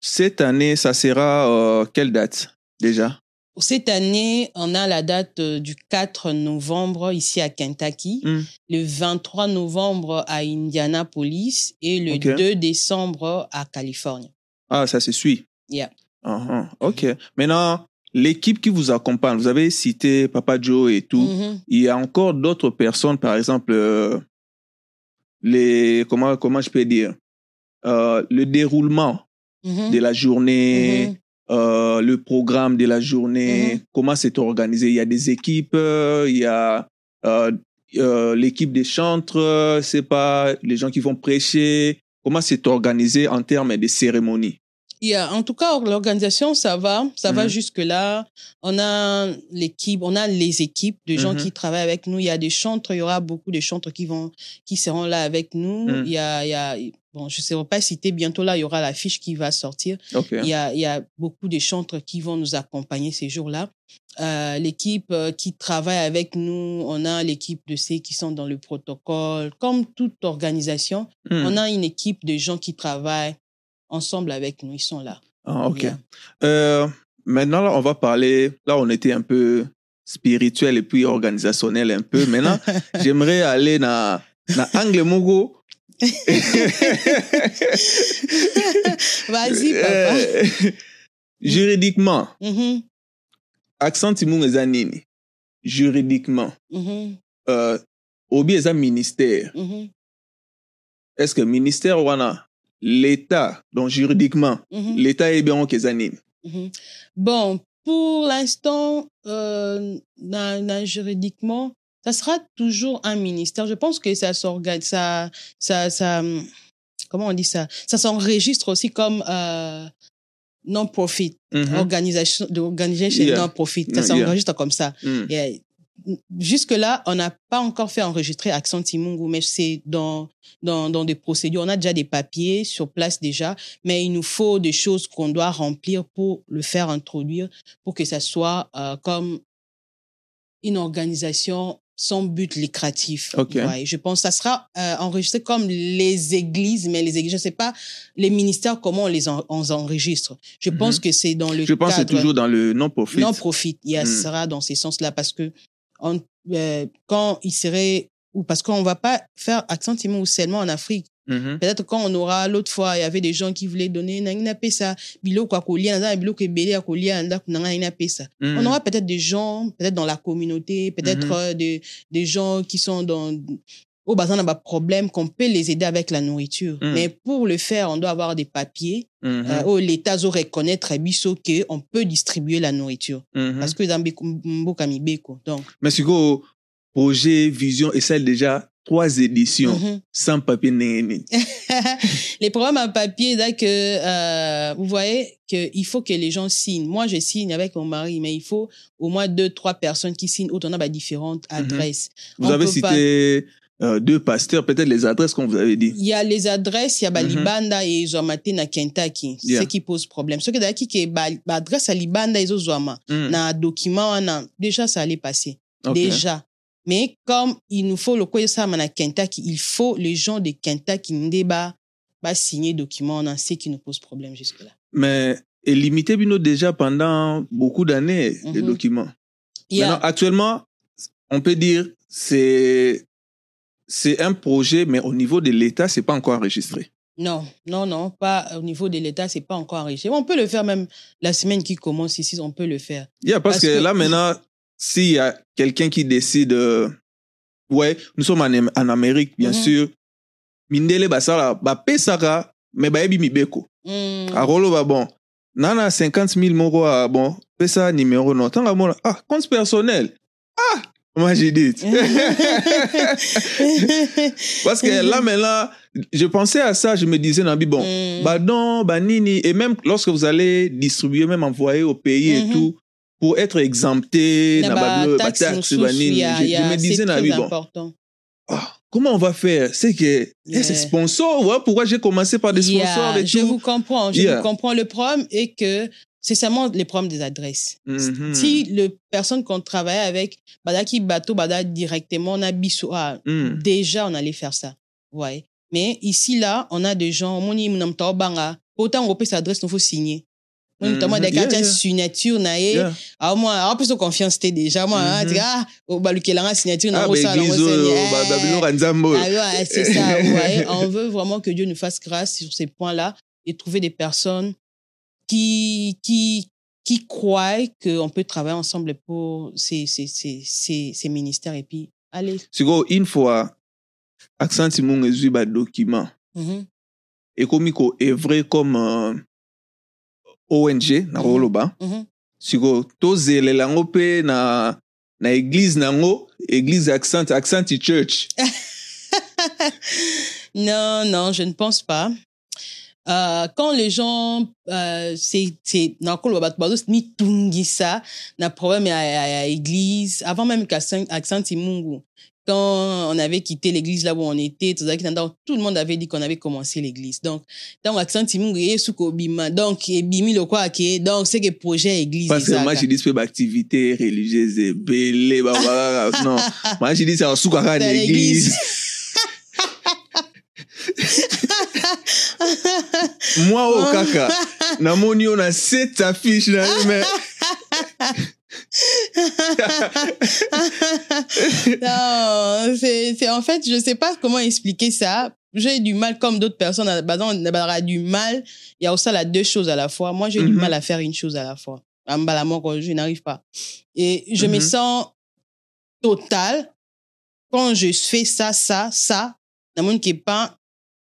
A: cette année, ça sera euh, quelle date déjà?
B: Cette année, on a la date euh, du 4 novembre ici à Kentucky,
A: Hmm.
B: le 23 novembre à Indianapolis et le
A: Ok.
B: 2 décembre à Californie.
A: Ah, ça se suit.
B: Yeah.
A: Ah, ah, ok. Maintenant, l'équipe qui vous accompagne, vous avez cité Papa Joe et tout.
B: Mhm.
A: Il y a encore d'autres personnes, par exemple, euh, les comment comment je peux dire euh, le déroulement
B: Mhm.
A: de la journée,
B: Mhm.
A: euh, le programme de la journée, comment c'est organisé. Il y a des équipes, il y a l'équipe des chantres, c'est pas les gens qui vont prêcher. Comment c'est organisé en termes de cérémonie?
B: Il y a, en tout cas, l'organisation, ça va, ça va
A: Mhm.
B: jusque-là. On a l'équipe, on a les équipes de gens
A: Mhm.
B: qui travaillent avec nous. Il y a des chantres, il y aura beaucoup de chantres qui vont, qui seront là avec nous.
A: Mhm.
B: Il y a, il y a, bon, je ne sais pas citer, bientôt là, il y aura la fiche qui va sortir. Il y a, il y a beaucoup de chantres qui vont nous accompagner ces jours-là. Euh, l'équipe euh, qui travaille avec nous, on a l'équipe de ceux qui sont dans le protocole. Comme toute organisation,
A: Hmm.
B: on a une équipe de gens qui travaillent ensemble avec nous. Ils sont là.
A: Ah, ok. Euh, maintenant, là, on va parler. Là, on était un peu spirituel et puis organisationnel un peu. Maintenant, j'aimerais aller dans dans angle mogo.
B: Vas-y, papa.
A: Euh, juridiquement,
B: Mhm,
A: accent timu eza nini? Juridiquement,
B: mhm,
A: euh, obi eza ministère.
B: mhm,
A: Est-ce que ministère wana l'État, donc juridiquement,
B: mhm,
A: l'État est bien nini?
B: mhm. Bon, pour l'instant, euh, dans- dans juridiquement, ça sera toujours un ministère. Je pense que ça s'organise, ça, ça, ça, comment on dit ça? Ça s'enregistre aussi comme euh, non-profit,
A: Mhm.
B: organisation, d'organisation
A: Yeah.
B: non-profit. Ça
A: Yeah.
B: s'enregistre comme ça. Euh, Jusque-là, on n'a pas encore fait enregistrer Accent Timungu, mais c'est dans, dans, dans des procédures. On a déjà des papiers sur place déjà, mais il nous faut des choses qu'on doit remplir pour le faire introduire, pour que ça soit euh, comme une organisation sans but lucratif.
A: Ok.
B: Ouais, je pense que ça sera euh, enregistré comme les églises, mais les églises, je ne sais pas, les ministères, comment on les en- on enregistre. Je pense
A: Mhm.
B: que c'est dans le
A: Je pense que c'est toujours dans le non-profit.
B: non profit. Il y a,
A: Mm.
B: sera dans ces sens-là parce que euh, quand il serait ou parce qu'on va pas faire accent ou seulement en Afrique.
A: Mhm.
B: Peut-être quand on aura l'autre fois, il y avait des gens qui voulaient donner na pesa bilo kwa kolia na bilo ke bele ya kolia nda na pesa.
A: Mhm.
B: On aura peut-être des gens, peut-être dans la communauté, peut-être
A: Mhm.
B: euh, des, des gens qui sont dans au bazar n'a problème qu'on peut les aider avec la nourriture.
A: Mhm.
B: Mais pour le faire, on doit avoir des papiers euh, où l'État doit reconnaître biso que on peut distribuer la nourriture
A: Mhm.
B: parce que dans mboka mibeko donc
A: Mais siko projet, vision et celle déjà trois éditions
B: mhm.
A: sans papier néni.
B: les programmes en papier là que euh, vous voyez que il faut que les gens signent moi je signe avec mon mari mais il faut au moins deux trois personnes qui signent autant on a différentes adresses
A: Vous
B: On
A: avez cité euh, deux pasteurs, peut-être les adresses qu'on vous avait dit.
B: il y a les adresses il y a
A: Mhm.
B: libanda et Zomate na Kentucky
A: Yeah.
B: ce qui pose problème ce que d'ailleurs qui ba ba adresse à libanda et Zoma
A: Mm.
B: na document déjà ça allait passer
A: Ok.
B: déjà. Mais comme il nous faut le quoi ça na Kentucky, il faut les gens de Kentucky ndeba ba signer document on ce qui nous pose problème jusque là.
A: Mais et limité bino déjà pendant beaucoup d'années les
B: Mhm.
A: documents. Maintenant, actuellement, on peut dire c'est c'est un projet, mais au niveau de l'État, c'est pas encore enregistré.
B: non, non non, pas au niveau de l'état, c'est pas encore enregistré. On peut le faire même la semaine qui commence ici, on peut le faire.
A: Yeah, parce,
B: Parce
A: que,
B: que-
A: là maintenant, s'il y a quelqu'un qui décide, euh, ouais, nous sommes en, en Amérique, bien
B: Mhm.
A: sûr. Mindele basala, ba pesaka, mais ba ebi mibeko.
B: Mm.
A: Arolo ba bon. Nana 50 000 moro ah, bon, pesa numéro non. Tanga mona, ah, compte personnel. Ah, moi j'ai dit. Parce que là maintenant, je pensais à ça, je me disais, Nabi, bon,
B: Mm.
A: bah non, bah nini. Et même lorsque vous allez distribuer, même envoyer au pays et
B: Mhm.
A: tout, pour être exempté,
B: Na
A: na
B: ba
A: ba bilo, ba
B: taxe
A: taxe,
B: mosusu,
A: ba nini.
B: il y a-
A: je,
B: il y
A: je me disais, Nabi, bon,
B: important.
A: ah, comment on va faire? C'est que, eh, c'est
B: Yeah.
A: sponsor, voilà pourquoi j'ai commencé par des sponsors et
B: je
A: tout?
B: vous comprends, je
A: Yeah.
B: vous comprends. Le problème est que c'est seulement les problèmes des adresses.
A: Mhm.
B: Si le personne qu'on travaille avec, bada qui bateau, bada directement, on a biso, ah,
A: Mm.
B: déjà on allait faire ça. Ouais. Mais ici, là, on a des gens, mon im nam tao banga, autant on peut s'adresse, il faut signer. Moi, notamment des cartes signature, na ye,
A: Yeah.
B: ah, moi, ah, plus confiance, t'es déjà, moi, ah,
A: Mhm.
B: tu dis, ah, au balukelanga signature, na
A: Ah,
B: mo
A: bah,
B: ça,
A: euh,
B: eh.
A: bah.
B: Ah ouais, c'est ça. voyez. On veut vraiment que Dieu nous fasse grâce sur ces points-là et trouver des personnes qui, qui, qui croient qu'on peut travailler ensemble pour ces, ces, ces, ces, ces ministères et puis allez.
A: sikoyo une fois accent mungu ezwi badocument
B: Mhm.
A: ekomi koevre comme euh, ong na
B: Mhm.
A: sikoyo tozelela yango mpe na na église nango église accent accent church
B: Non, non, je ne pense pas. Euh, quand les gens, euh, c'est, nakolo bato mitungisa, na problème à, à, à église, avant même qu'Accent Accent Imungu, quand on avait quitté l'église là où on était, tout, le monde avait dit qu'on avait commencé l'église. Donc, dans Accent Imungu, et sous bima, donc, et bimi le quoi, qui donc, c'est que projet église.
A: parce que moi je dis pe activité religieuse ebele babaka non moi je dis c'est
B: Dans
A: église
B: l'église.
A: moi oyo kaka namoni yo na set affiche na
B: non, c'est, c'est en fait, je sais pas comment expliquer ça. J'ai du mal, comme d'autres personnes, dans- bah, on a du mal. Il y a aussi là deux choses à la fois. Moi, j'ai du
A: Mhm.
B: mal à faire une chose à la fois. Quand je n'arrive pas. Et je me
A: Mhm.
B: sens total quand je fais ça, ça, ça. Dans mon qui est pas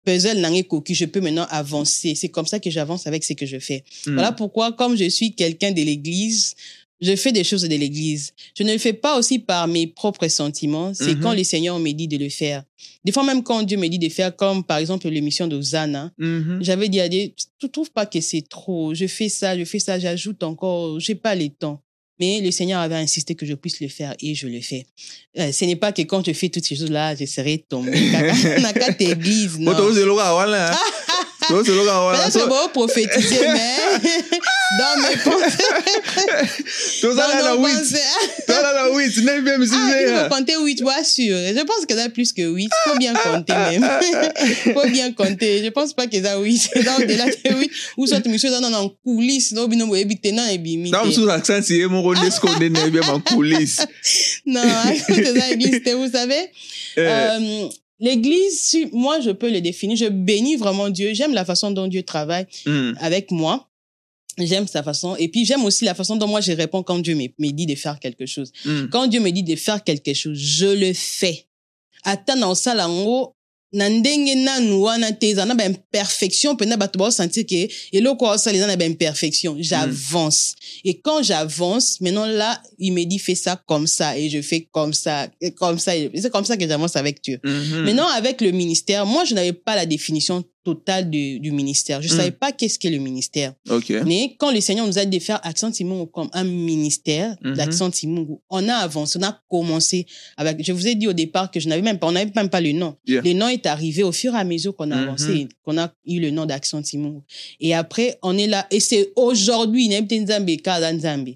B: puzzle nange cocu, je peux maintenant avancer. C'est comme ça que j'avance avec ce que je fais.
A: Hmm.
B: Voilà pourquoi, comme je suis quelqu'un de l'église, je fais des choses de l'église. Je ne le fais pas aussi par mes propres sentiments. C'est
A: Mhm.
B: quand le Seigneur me dit de le faire. Des fois, même quand Dieu me dit de faire, comme par exemple l'émission de Zana,
A: Mhm.
B: j'avais dit à Dieu, tu trouves pas que c'est trop? Je fais ça, je fais ça, j'ajoute encore, j'ai pas le temps. Mais le Seigneur avait insisté que je puisse le faire et je le fais. Euh, ce n'est pas que quand je fais toutes ces choses-là, je serai tombé. Na kati église, non. Peut-être bon, prophétiser, mais dans mes pensées.
A: tozala na
B: dans nos
A: wit
B: pensées.
A: tozala na wit 9e
B: Ah, il
A: sixième
B: faut compter 8, moi, sûr. Je pense que ça plus que 8. Il faut bien compter même. Il faut bien compter. Je pense pas que ça 8. C'est dans au-delà de 8. Ou soit monsieur dans en coulisses, non, bino bo ebite na ebimi.
A: ntango mosusu accent ye moko nde siko nde na bien makulise
B: Non, c'est ça église, vous savez. Euh, L'église, si- moi, je peux le définir. Je bénis vraiment Dieu. J'aime la façon dont Dieu travaille avec moi. J'aime sa façon. Et puis, j'aime aussi la façon dont moi, je réponds quand Dieu me, dit de faire quelque chose. Quand Dieu me dit de faire quelque chose, je le fais. Ata na osala yango na ndenge nanu wana te eza na baimperfection mpena bato baosentir ke eloko osala eza na baimperfection j'avance. Et quand j'avance maintenant là il me dit fais ça comme ça et je fais comme ça et comme ça c'est comme ça que j'avance avec Dieu. Maintenant, avec le ministère, moi, je n'avais pas la définition totale du, du ministère. Je ne
A: Mm.
B: savais pas qu'est-ce qu'est le ministère. Mais quand le Seigneur nous a dit de faire Accent Timungu comme un ministère
A: Mhm.
B: d'Accent Timungu, on a avancé, on a commencé avec, je vous ai dit au départ que je n'avais même pas, on n'avait même pas le nom.
A: Yeah.
B: Le nom est arrivé au fur et à mesure qu'on a
A: Mhm.
B: avancé, qu'on a eu le nom d'Accent Timungu. Et après, on est là, et c'est aujourd'hui, Nzambe, Kada Nzambe.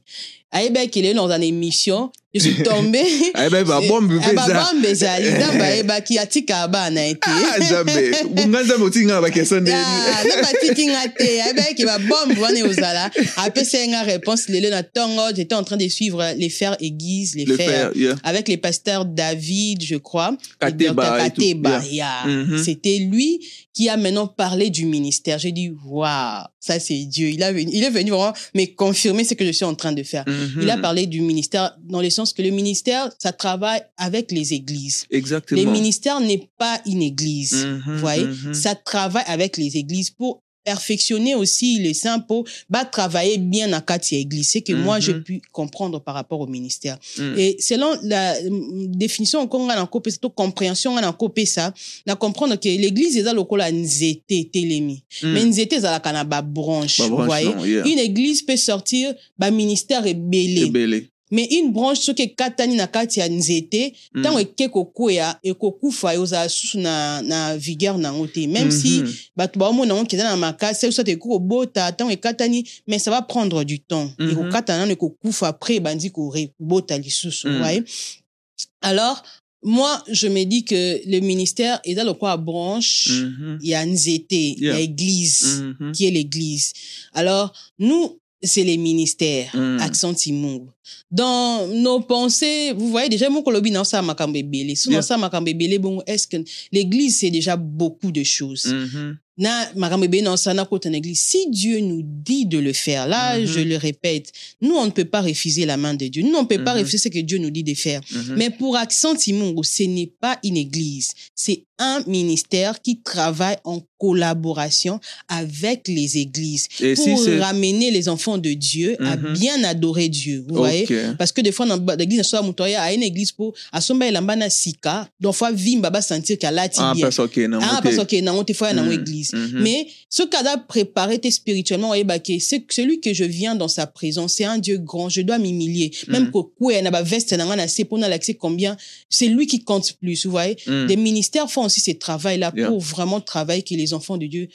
B: ayebaki lelo dans une émission je suis tombée
A: ayebaki babombe
B: babombe ezali nzambe ayebaki atika bana ye te
A: Ah, nzambe nga nzambe otingi nga bakesa ndeni
B: Ah, na batiki nga te ayebaki babombe wana ozala apesai nga réponse lelo na ntongo j'étais en train de suivre les fers aiguise les
A: yeah.
B: avec les pasteurs David, je crois.
A: Kateba
B: Kateba,
A: yeah. Mhm.
B: C'était lui qui a maintenant parlé du ministère. J'ai dit, waouh, ça c'est Dieu. Il, a venu, il est venu vraiment me confirmer ce que je suis en train de faire.
A: Mhm.
B: Il a parlé du ministère dans le sens que le ministère, ça travaille avec les églises.
A: exactement
B: Le ministère n'est pas une église.
A: Mhm,
B: Vous voyez,
A: mhm.
B: ça travaille avec les églises pour perfectionner aussi les saints pour bah, travailler bien à quatre églises. C'est que moi,
A: Mhm.
B: j'ai pu comprendre par rapport au ministère.
A: Mhm.
B: Et selon la mm, définition qu'on a encore c'est compréhension on a encore ça, na comprendre que l'église est là la nzete telemi.
A: Mhm.
B: Mais nzete ezalaka na ba branche, vous
A: branche,
B: voyez. Une église peut sortir ba ministère ebele.
A: ebele
B: Mais une branche soki ekatani na kati ya nzete ntango eke kokwea ekokufa ozala susu na, na vigueur nango te même si
A: Mhm.
B: bato baomona yango keza na makasi soit ekoki kobota ntango ekatani mais ça va prendre du temps
A: Mhm.
B: ekokata nano ekokufa après ebandi kobota lisusu
A: Mhm.
B: ouais. alors moi je me dis que le ministère eza lokola branche
A: Mhm.
B: ya nzete
A: Yeah.
B: ya église
A: Mhm.
B: qui est l'église alors nous c'est les ministères
A: Mm.
B: accent imungu dans nos pensées vous voyez déjà moko lobi na osala makambo ebele so na
A: Yeah.
B: osala makambo ebele bongo est ce que l'église c'est déjà beaucoup de choses?
A: Mhm.
B: na makambo ebele osala nakota na église si Dieu nous dit de le faire là
A: Mhm.
B: je le répète nous on ne peut pas refuser la main de Dieu nous on ne peut pas
A: Mhm.
B: refuser ce que Dieu nous dit de faire mais pour Accent Timungo, ce n'est pas une église, c'est un ministère qui travaille en collaboration avec les églises
A: Et
B: pour
A: si
B: ramener les enfants de Dieu à
A: Mhm.
B: bien adorer Dieu. Vous voyez? Parce que des fois dans l'église à une église pour asomba elamba na sika donc fois vimba ba sentir qu'elle a
A: Ah, parce que non.
B: ah parce que nango te fois na
A: Mhm.
B: église
A: Mhm.
B: mais ce qu'elle a préparé t'es spirituellement voyez bah, que c'est celui que je viens dans sa présence c'est un Dieu grand je dois m'humilier même que quoi na ba veste na se pour na l'accès combien? C'est lui qui compte plus vous voyez? Des ministères font aussi ce travail-là
A: Yeah.
B: pour vraiment travailler que les enfants de Dieu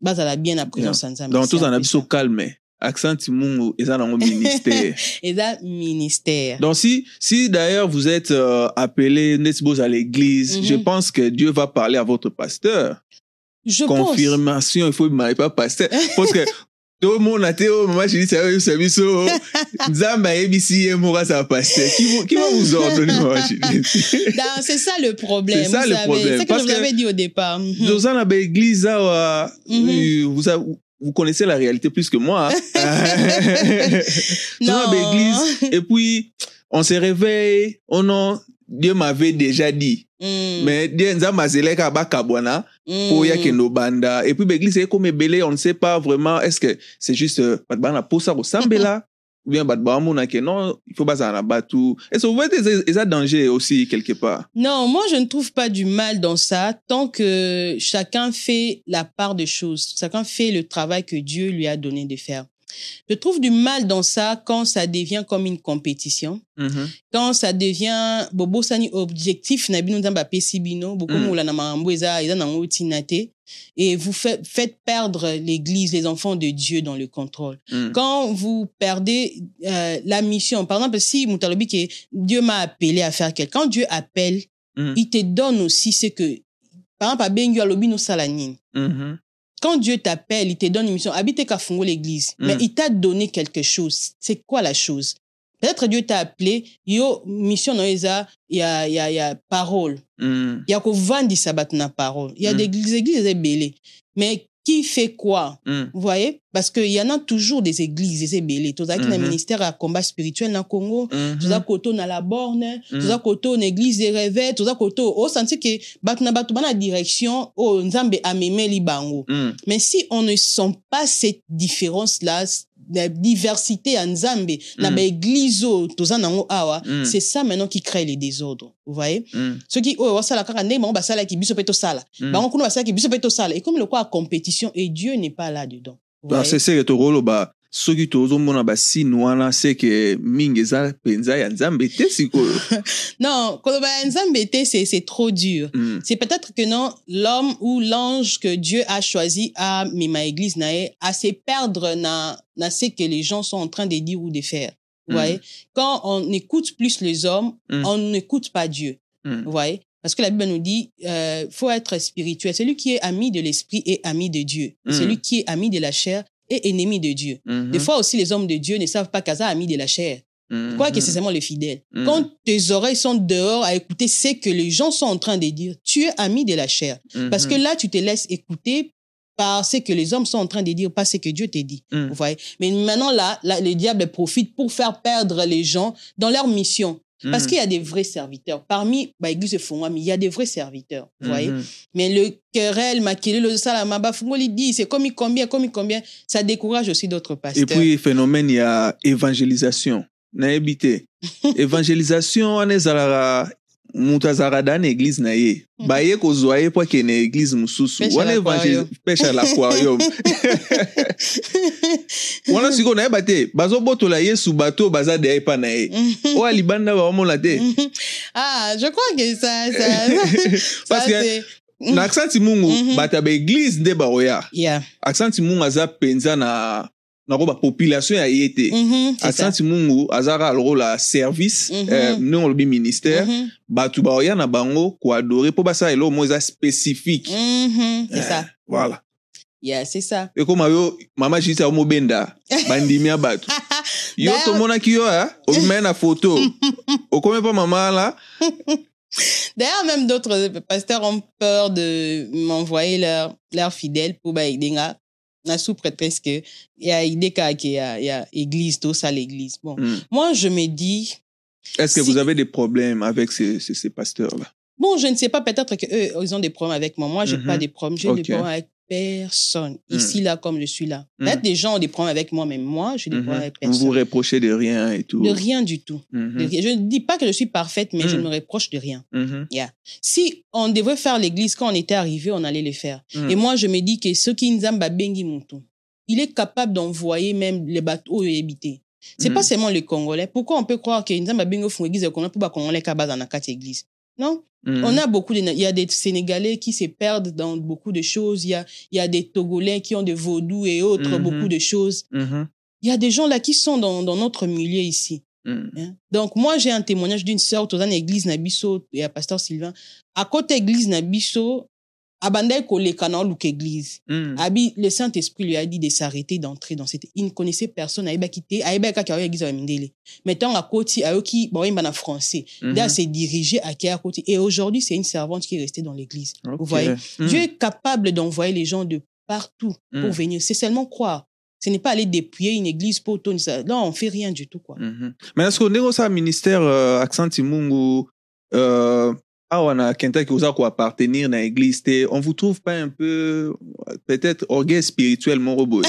B: bazala bien à présence en
A: Donc, tous en abso calme. Accent Timungu, ils ont un ministère.
B: là ministère
A: Donc, si, si d'ailleurs vous êtes euh, appelé Nesbos à l'église,
B: Mhm.
A: je pense que Dieu va parler à votre pasteur.
B: je pense
A: Confirmation, il faut me pas pasteur. Parce que a moment où je dis, c'est un service. Nzamba ABC et Moura, ça pasteur. Qui, qui va vous ordonner, moi, je dis?
B: Dan- c'est ça le problème
A: C'est ça le problème,
B: c'est que
A: parce
B: je vous
A: que-
B: avais dit au départ Mhm.
A: Nous en avons église, là,
B: Mhm.
A: euh, vous, avez- vous connaissez la réalité plus que moi. hein. Nous en avons
B: Non.
A: église, et puis, on se réveille, oh non, Dieu m'avait déjà dit.
B: Mm.
A: Mais Dieu nous a mazélé ka ba kabwana,
B: Mm.
A: pour ya kendo banda. Et puis, l'église est comme belé, on ne sait pas vraiment, est-ce que c'est juste, euh, bat bana pour ça, là ou bien bat bana que non, il faut pas s'en abattre. Est-ce que vous voyez des, dangers aussi, quelque part?
B: Non, moi je ne trouve pas du mal dans ça tant que chacun fait la part des choses, chacun fait le travail que Dieu lui a donné de faire. Je trouve du mal dans ça quand ça devient comme une compétition,
A: Mhm.
B: quand ça devient bobo sani objectif na bino nzambe apesi bino boko
A: Mm.
B: na makambo eza eza nango tina te et vous faites, faites perdre l'église, les enfants de Dieu dans le contrôle.
A: Mm.
B: Quand vous perdez euh, la mission, par exemple, si Moutalobi que Dieu m'a appelé à faire quelque, quand Dieu appelle,
A: Mm.
B: il te donne aussi ce que, par exemple, à Alobi no Salanine. Quand Dieu t'appelle, il te donne une mission. Habite Kafungo l'église.
A: Mm.
B: Mais il t'a donné quelque chose. C'est quoi la chose? Peut-être Dieu t'a appelé, yo, mission no eza, il y a, il y a, il y a parole.
A: Mm.
B: Il y a vandi sabat na parole. Il y a
A: Mm.
B: des églises, églises. Mais qui fait quoi?
A: Mm.
B: Vous voyez? Parce qu'il y en a toujours des églises, des. Tout ça, qui
A: Mhm.
B: un ministère à combat spirituel dans Congo.
A: Mhm.
B: Tout ça, koto na la borne. Tout ça, koto une église des réveils. Tout ça, koto, au senti que, batu na batu bana direction, oh, nzambe bango.
A: Mm.
B: Mais si on ne sent pas cette différence-là, la diversité en Nzambe, na
A: Mm.
B: ba église toza nango awa,
A: Mm.
B: c'est ça maintenant qui crée les désordres. Vous voyez?
A: Mm.
B: Ceux qui, oh, wasala kaka ndenge bango basala ki biso pe tosala.
A: Mm.
B: Bango kuna basala ki biso pe tosala. Et comme le quoi à compétition, et Dieu n'est pas là-dedans. Vous
A: Bah,
B: voyez?
A: c'est ça que tokoloba soki tozomona basine wana se ke mingi eza mpenza ya nzambe te sikoyo
B: Non, koloba ya Nzambe te, c'est, c'est trop dur.
A: Mm.
B: C'est peut-être que non, l'homme ou l'ange que Dieu a choisi à ma église nae, à se perdre na, na ce que les gens sont en train de dire ou de faire. Vous
A: Mm.
B: voyez? Quand on écoute plus les hommes,
A: Mm.
B: on n'écoute pas Dieu. Vous voyez? Parce que la Bible nous dit, euh, faut être spirituel. Celui qui est ami de l'esprit est ami de Dieu.
A: Mm.
B: Celui qui est ami de la chair ennemi de Dieu.
A: Mhm.
B: Des fois aussi, les hommes de Dieu ne savent pas qu'Aza ami de la chair.
A: Mhm.
B: Quoi que c'est seulement le fidèle.
A: Mhm.
B: Quand tes oreilles sont dehors à écouter ce que les gens sont en train de dire, tu es ami de la chair.
A: Mhm.
B: Parce que là, tu te laisses écouter par ce que les hommes sont en train de dire, pas ce que Dieu te dit.
A: Mhm.
B: Vous voyez? Mais maintenant, là, là, le diable profite pour faire perdre les gens dans leur mission. Parce
A: Mhm.
B: qu'il y a des vrais serviteurs. Parmi bah, Fongwami, il y a des vrais serviteurs. Vous voyez?
A: Mhm.
B: Mais le querelle, maquillé, le salama, bah, Fongoli dit, c'est comme il combien, comme il combien. Ça décourage aussi d'autres pasteurs.
A: Et puis phénomène il y a évangélisation nayebi te évangélisation wana ezalaka moto azalaka da na église na ye.
B: Mhm.
A: baye kozwa ye po akende église mosusu.
B: Pêche à
A: wana évangéli- pêche à l'aquarium wana sikoyo nayeba te bazobotola yesu bato baza deya epa na ye. Oyo alibanda baomona te.
B: Ah, je crois que ça, ça, ça,
A: Parce que- na aksanti mungu
B: Mhm.
A: bato ya baeglise nde baoya
B: yeah.
A: aksanti mungu aza mpenza na nako bapopulation ya ye te
B: c'est ça.
A: aksanti mungu aza kaka lokola service
B: Mhm.
A: eh, ndenge olobi ministère
B: Mhm,
A: bato baoya na bango koadore mpo basala eloko moko eza spécifique
B: c'est ça.
A: voilà.
B: Yeah, c'est ça.
A: ekoma yo mama jisi aomobenda bandimi ya bato yo tomonaki yo ya obima ye na foto okomi mpa mama ala
B: D'ailleurs, même d'autres pasteurs ont peur de m'envoyer leurs leur fidèles pour na sous prétexte que il y a idée qu'il y a, il y a église tout ça l'église. Bon
A: Mm.
B: moi je me dis
A: Est-ce que vous avez des problèmes avec ces, ces, ces pasteurs-là?
B: Bon je ne sais pas peut-être que eux ils ont des problèmes avec moi. Moi j'ai
A: Mhm.
B: pas des problèmes. J'ai des problèmes avec personne
A: Mm.
B: ici là comme je suis là
A: Mm.
B: peut-être des gens ont des problèmes avec moi mais moi j'ai des
A: Mhm.
B: problèmes avec
A: Vous vous
B: personne
A: reprochez de rien et tout.
B: de rien du tout
A: Mhm.
B: De rien. je ne dis pas que je suis parfaite mais je ne me reproche de rien
A: Mhm.
B: si on devait faire l'église quand on était arrivé on allait le faire. Et moi, je me dis que ceux qui bengi mutu, il est capable d'envoyer même les bateaux et habiter. C'est pas seulement les Congolais. Pourquoi on peut croire que nzamba bengi font église Congolais pour pas Congolais qui église? Non? On a beaucoup de, il y a des Sénégalais qui se perdent dans beaucoup de choses. Il y a, il y a des Togolais qui ont des vaudous et autres,
A: Mhm.
B: beaucoup de choses.
A: Mhm.
B: Il y a des gens là qui sont dans, dans notre milieu ici.
A: Mhm.
B: hein. Donc, moi, j'ai un témoignage d'une sœur, dans l'église Nabiso et à pasteur Sylvain. À côté église Nabiso, abandai koleka na luka église.
A: Mhm.
B: Abi, le Saint-Esprit lui a dit de s'arrêter d'entrer dans cette. Il ne connaissait personne, aïba quitté, aïba kaka oyo église mindele. Maintenant, à côté, ayoki, bon, il en français.
A: Mhm.
B: Là, s'est dirigé à à côté. Et aujourd'hui, c'est une servante qui est restée dans l'église. Vous voyez?
A: Mhm.
B: Dieu est capable d'envoyer les gens de partout pour
A: Mhm.
B: venir. C'est seulement croire. Ce n'est pas aller dépouiller une église pour tout ça. Non, on fait rien du tout, quoi.
A: Mhm. Mais est-ce qu'on est au ministère euh, accent Timungu euh, awa na ko appartenir na église te on vous trouve pas un peu peut-être orgueil spirituel moko boye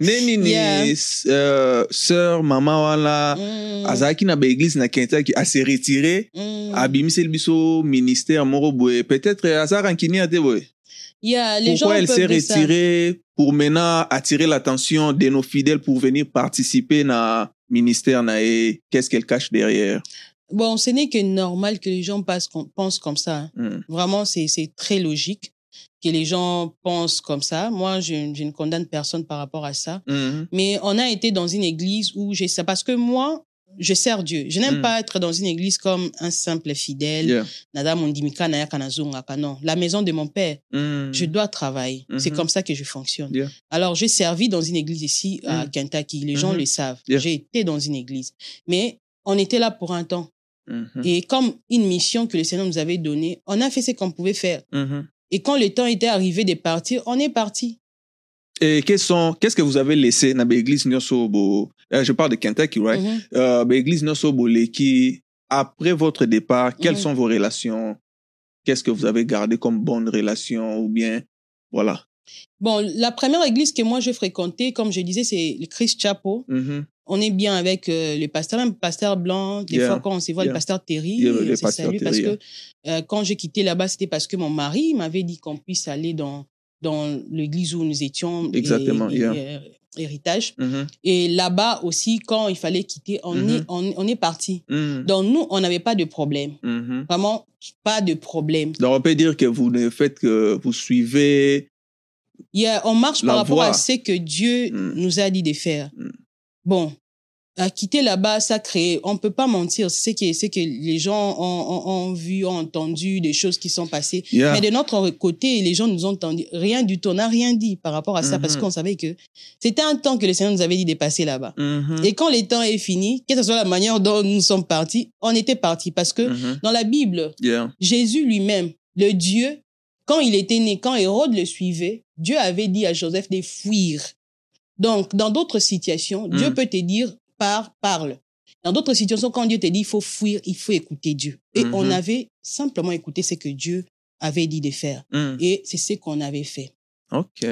A: neni ni
B: Yeah.
A: euh, sœur mama wana
B: Mm,
A: azalaki na baéglise na Kentucky ase retiré
B: mm.
A: abimiseli biso ministère moko boye peut-être aza rancunier te boye
B: Il y a les
A: pourquoi
B: gens
A: elle s'est retirée pour maintenant attirer l'attention de nos fidèles pour venir participer na ministère na ye qu'est-ce qu'elle cache derrière?
B: Bon, ce n'est que normal que les gens passent, pensent comme ça. hein.
A: Hmm.
B: Vraiment, c'est très logique que les gens pensent comme ça. Moi, je, je ne condamne personne par rapport à ça.
A: Mhm.
B: Mais on a été dans une église où j'ai ça. Parce que moi, je sers Dieu. Je n'aime
A: Mm.
B: pas être dans une église comme un simple fidèle.
A: Yeah.
B: Non, la maison de mon père, je dois travailler. C'est comme ça que je fonctionne.
A: Yeah.
B: Alors, j'ai servi dans une église ici à. Kentucky. Les gens le savent.
A: Yeah.
B: J'ai été dans une église. Mais on était là pour un temps.
A: Mhm.
B: Et comme une mission que le Seigneur nous avait donnée, on a fait ce qu'on pouvait faire.
A: Mhm.
B: Et quand le temps était arrivé de partir, on est parti.
A: Et qu'est-ce que vous avez laissé dans l'église Nyoso Bo, euh, je parle de Kentucky, right?
B: Mhm.
A: Euh, l'église Nyoso Boleki, après votre départ, quelles sont vos relations? Qu'est-ce que vous avez gardé comme bonnes relations ou bien, voilà.
B: Bon, la première église que moi j'ai fréquentée, comme je disais, c'est le Christ Chapel.
A: Mhm.
B: On est bien avec euh, le pasteur, même le pasteur Blanc. Des
A: Yeah.
B: fois, quand on se voit,
A: Yeah.
B: le pasteur Terry,
A: Yeah, le
B: euh,
A: pasteur
B: parce que euh, quand j'ai quitté là-bas, c'était parce que mon mari m'avait dit qu'on puisse aller dans, dans l'église où nous étions.
A: Exactement,
B: et- euh, héritage.
A: Mhm.
B: Et là-bas aussi, quand il fallait quitter, on, est, on, on est parti.
A: Mhm.
B: Donc nous, on n'avait pas de problème. Vraiment, pas de problème.
A: Donc, on peut dire que vous ne faites que vous suivez.
B: On marche par rapport à ce que Dieu
A: Mm.
B: nous a dit de faire. Bon, à quitter là-bas, ça crée, on peut pas mentir, c'est que, c'est que les gens ont, ont, ont vu, ont entendu des choses qui sont passées.
A: Yeah.
B: Mais de notre côté, les gens nous ont entendu rien du tout, on n'a rien dit par rapport à ça parce qu'on savait que c'était un temps que le Seigneur nous avait dit de passer là-bas.
A: Mhm.
B: Et quand le temps est fini, quelle que soit la manière dont nous sommes partis, on était partis parce que
A: Mhm.
B: dans la Bible,
A: Yeah.
B: Jésus lui-même, le Dieu, quand il était né, quand Hérode le suivait, Dieu avait dit à Joseph de fuir. Donc, dans d'autres situations, Dieu
A: Mm.
B: peut te dire, pars, parle. Dans d'autres situations, quand Dieu te dit, il faut fuir, il faut écouter Dieu. Et
A: Mhm.
B: on avait simplement écouté ce que Dieu avait dit de faire. Et c'est ce qu'on avait fait.
A: OK.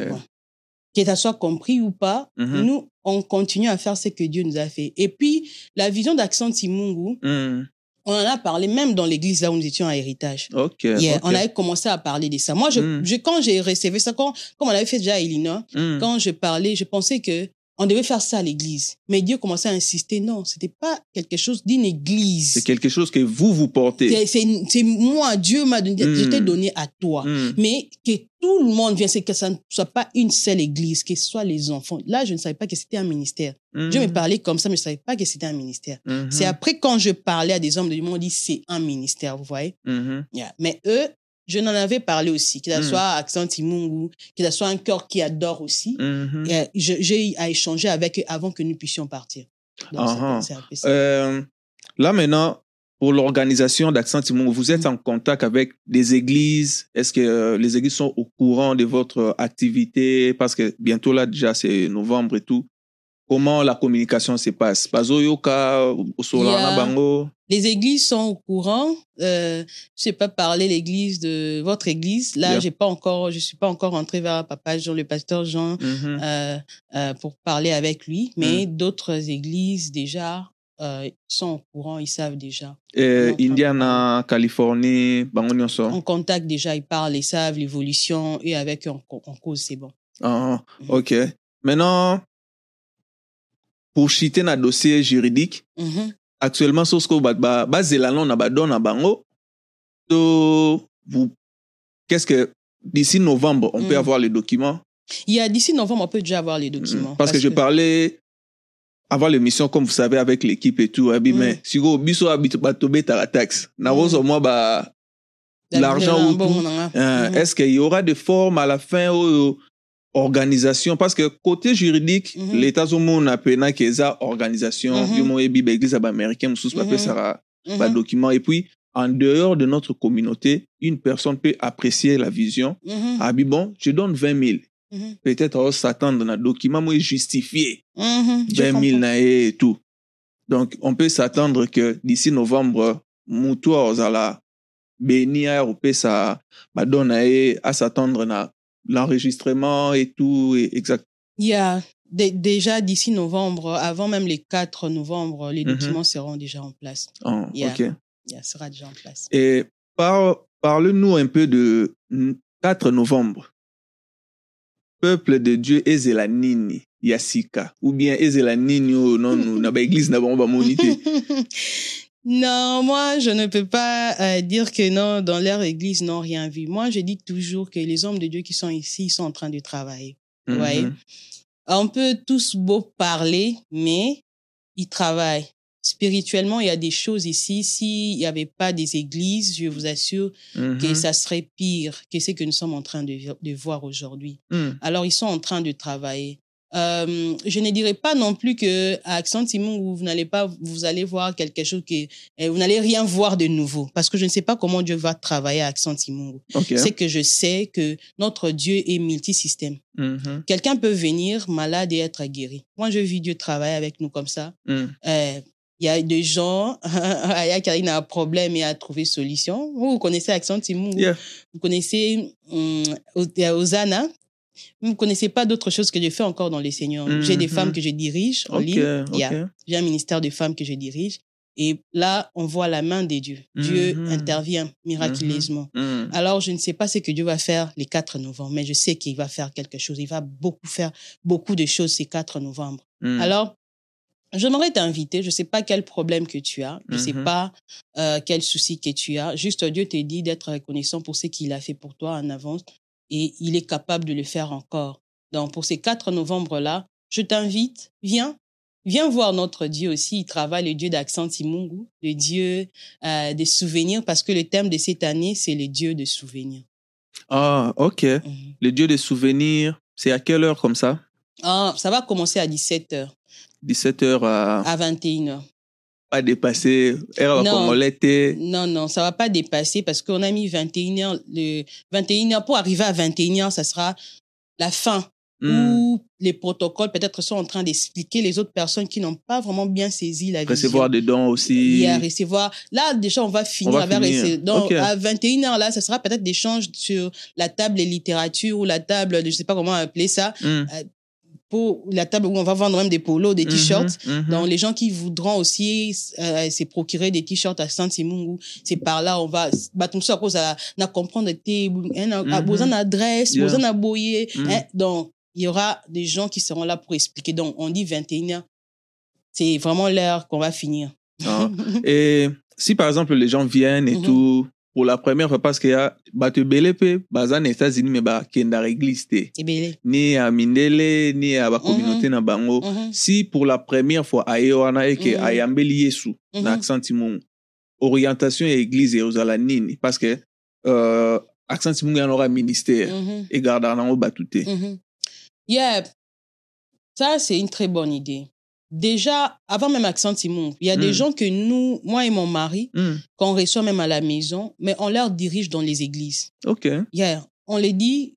B: Que ça soit compris ou pas, nous, on continue à faire ce que Dieu nous a fait. Et puis, la vision d'Accent Timungu,
A: Mhm.
B: On en a parlé même dans l'église là où nous étions à Héritage.
A: OK.
B: Yeah,
A: OK.
B: On avait commencé à parler de ça. Moi, je,
A: Mm.
B: je- quand j'ai recevé ça, quand, comme on avait fait déjà à Illinois,
A: Mhm.
B: quand je parlais, je pensais que on devait faire ça à l'église. Mais Dieu commençait à insister. Non, c'était pas quelque chose d'une église.
A: C'est quelque chose que vous, vous portez.
B: C'est- moi, Dieu m'a donné, je t'ai donné à toi.
A: Mhm.
B: Mais que tout le monde vienne, c'est que ça ne soit pas une seule église, que ce soit les enfants. Là, je ne savais pas que c'était un ministère. Dieu me parlait comme ça, mais je ne savais pas que c'était un ministère.
A: Mhm.
B: C'est après quand je parlais à des hommes de m'ont dit c'est un ministère, vous voyez.
A: Mhm.
B: Yeah. Mais eux, je n'en avais parlé aussi, que ce
A: Mm.
B: soit Accent Timungu, que ce soit un cœur qui adore aussi. Euh, je- J'ai eu à échanger avec eux avant que nous puissions partir. Donc, ça.
A: Euh, là maintenant, pour l'organisation d'Accent Timon, vous êtes en contact avec des églises. Est-ce que euh, les églises sont au courant de votre activité? Parce que bientôt là, déjà, c'est novembre et tout. Comment la communication se passe? Bazoyoka, Solana Bango?
B: Les églises sont au courant. Euh, je sais pas parler l'église de votre église. Là, j'ai pas encore, je suis pas encore entré vers Papa Jean, le pasteur Jean, mm-hmm. euh, euh, pour parler avec lui. Mais mm. d'autres églises déjà euh, sont au courant, ils savent déjà.
A: Indiana, Californie,
B: On contacte déjà, ils parlent, ils savent l'évolution et avec eux, on, cause, c'est bon.
A: Ah, mhm. ok. Maintenant, pour chiter un dossier juridique,
B: mhm.
A: actuellement, ce que on a na bango, vous, qu'est-ce que d'ici novembre, on peut mhm. avoir les documents?
B: Il y a d'ici novembre, on peut déjà avoir les documents.
A: Parce, que, je parlais avant l'émission, comme vous savez, avec l'équipe et tout, mm. mais si vous biso tomber la taxe, na mm. moi bah l'argent ou tout. Mm. Est-ce qu'il y aura des formes à la fin ou organisation parce que côté juridique mm -hmm. l'état monde a pena ça organisation yo mo ebi ba église ba document. Et puis en dehors de notre communauté une personne peut apprécier la vision. Ah bon je donne 20 000 Mhm. Peut-être on s'attendre à un document moins justifié. 20 000 naé et tout. Donc, on peut s'attendre que d'ici novembre, Moutoua Ozala, béni à à s'attendre l'enregistrement et tout, et exact.
B: Il y a déjà d'ici novembre, avant même les 4 novembre, les mhm. documents seront déjà en place.
A: Oh, ok.
B: Il sera déjà en place.
A: Et parle-nous un peu de 4 novembre peuple de Dieu ezela nini Yassika ou bien ezela nini oh, non nous na ba église na ba monité
B: Non, moi, je ne peux pas euh, dire que non, dans leur église, n'ont rien vu. Moi, je dis toujours que les hommes de Dieu qui sont ici, ils sont en train de travailler. Vous voyez? Mhm. On peut tous beau parler, mais ils travaillent. Spirituellement, il y a des choses ici. S'il n'y avait pas des églises, je vous assure que mhm. ça serait pire que ce que nous sommes en train de, de voir aujourd'hui.
A: Mm.
B: Alors, ils sont en train de travailler. Euh, je ne dirais pas non plus que à Accent Timon, vous n'allez pas, vous allez voir quelque chose que vous n'allez rien voir de nouveau, parce que je ne sais pas comment Dieu va travailler à Accent Timon. C'est que je sais que notre Dieu est multisystème.
A: Mm-hmm.
B: Quelqu'un peut venir malade et être guéri. Moi, je vis Dieu travailler avec nous comme ça.
A: Mm.
B: Euh, il y a des gens, il y a qui a un problème et a trouvé solution. Vous, vous connaissez Accent Timon, vous connaissez um, Osana, vous ne connaissez pas d'autre chose que je fais encore dans les seigneurs. J'ai des femmes mm-hmm. que je dirige en ligne. J'ai un ministère de femmes que je dirige. Et là, on voit la main de Dieu. Dieu mm-hmm. intervient miraculeusement.
A: Mm-hmm.
B: Alors, je ne sais pas ce que Dieu va faire les 4 novembre, mais je sais qu'il va faire quelque chose. Il va beaucoup faire beaucoup de choses ces 4 novembre.
A: Mm.
B: Alors, J'aimerais t'inviter, je ne sais pas quel problème que tu as, je ne sais pas euh, quel souci que tu as. Juste Dieu te dit d'être reconnaissant pour ce qu'il a fait pour toi en avance et il est capable de le faire encore. Donc, pour ces 4 novembre-là, je t'invite, viens, viens voir notre Dieu aussi. Il travaille le Dieu d'Accent Timungu, le Dieu euh, des souvenirs, parce que le thème de cette année, c'est le Dieu des souvenirs.
A: Ah, ok. Mhm. Le Dieu des souvenirs, c'est à quelle heure comme ça?
B: Ah, ça va commencer à 17h.
A: 17h à...
B: À 21h
A: pas dépasser
B: non, non, non, ça va pas dépasser parce qu'on a mis 21h, le 21h pour arriver à 21h, ça sera la fin
A: hmm.
B: où les protocoles peut-être sont en train d'expliquer les autres personnes qui n'ont pas vraiment bien saisi la
A: vision. Recevoir des dons aussi.
B: Il recevoir. Là, déjà, on va finir avec Donc, à 21h, là, ça sera peut-être des d'échanges sur la table de littérature ou la table, je sais pas comment appeler ça.
A: Hmm.
B: Pour la table où on va vendre même des polos, des mhm, t-shirts.
A: Mhm.
B: Donc, les gens qui voudront aussi euh, se procurer des t-shirts à Saint-Simungu, c'est par là, on va, bah, tout ça, cause à, à comprendre, des hein, besoin d'adresse, besoin d'aboyer. Hein. Donc, il y aura des gens qui seront là pour expliquer. Donc, on dit 21h. C'est vraiment l'heure qu'on va finir.
A: Ah. Et si, par exemple, les gens viennent et mhm. tout, pour la première fois parce que ya bato ebele mpe baza na états-unis me bakendaka église te ni ya mindele ni ya bacommunauté mm -hmm. na bango
B: mm -hmm.
A: si pour la première fois aye wana eke mm -hmm. ayambeli yesu mm -hmm. na accenti mungu orientation ya église ekozala nini? Parce que euh, accenti mungu yanora ministère
B: mm -hmm.
A: egardaka nango bato te
B: mm -hmm. yeah ça c'est une très bonne idée déjà, avant même Accent Timon, il y a des
A: Mm.
B: gens que nous, moi et mon mari,
A: Hmm.
B: qu'on reçoit même à la maison, mais on leur dirige dans les églises.
A: Ok.
B: Yeah. On les dit,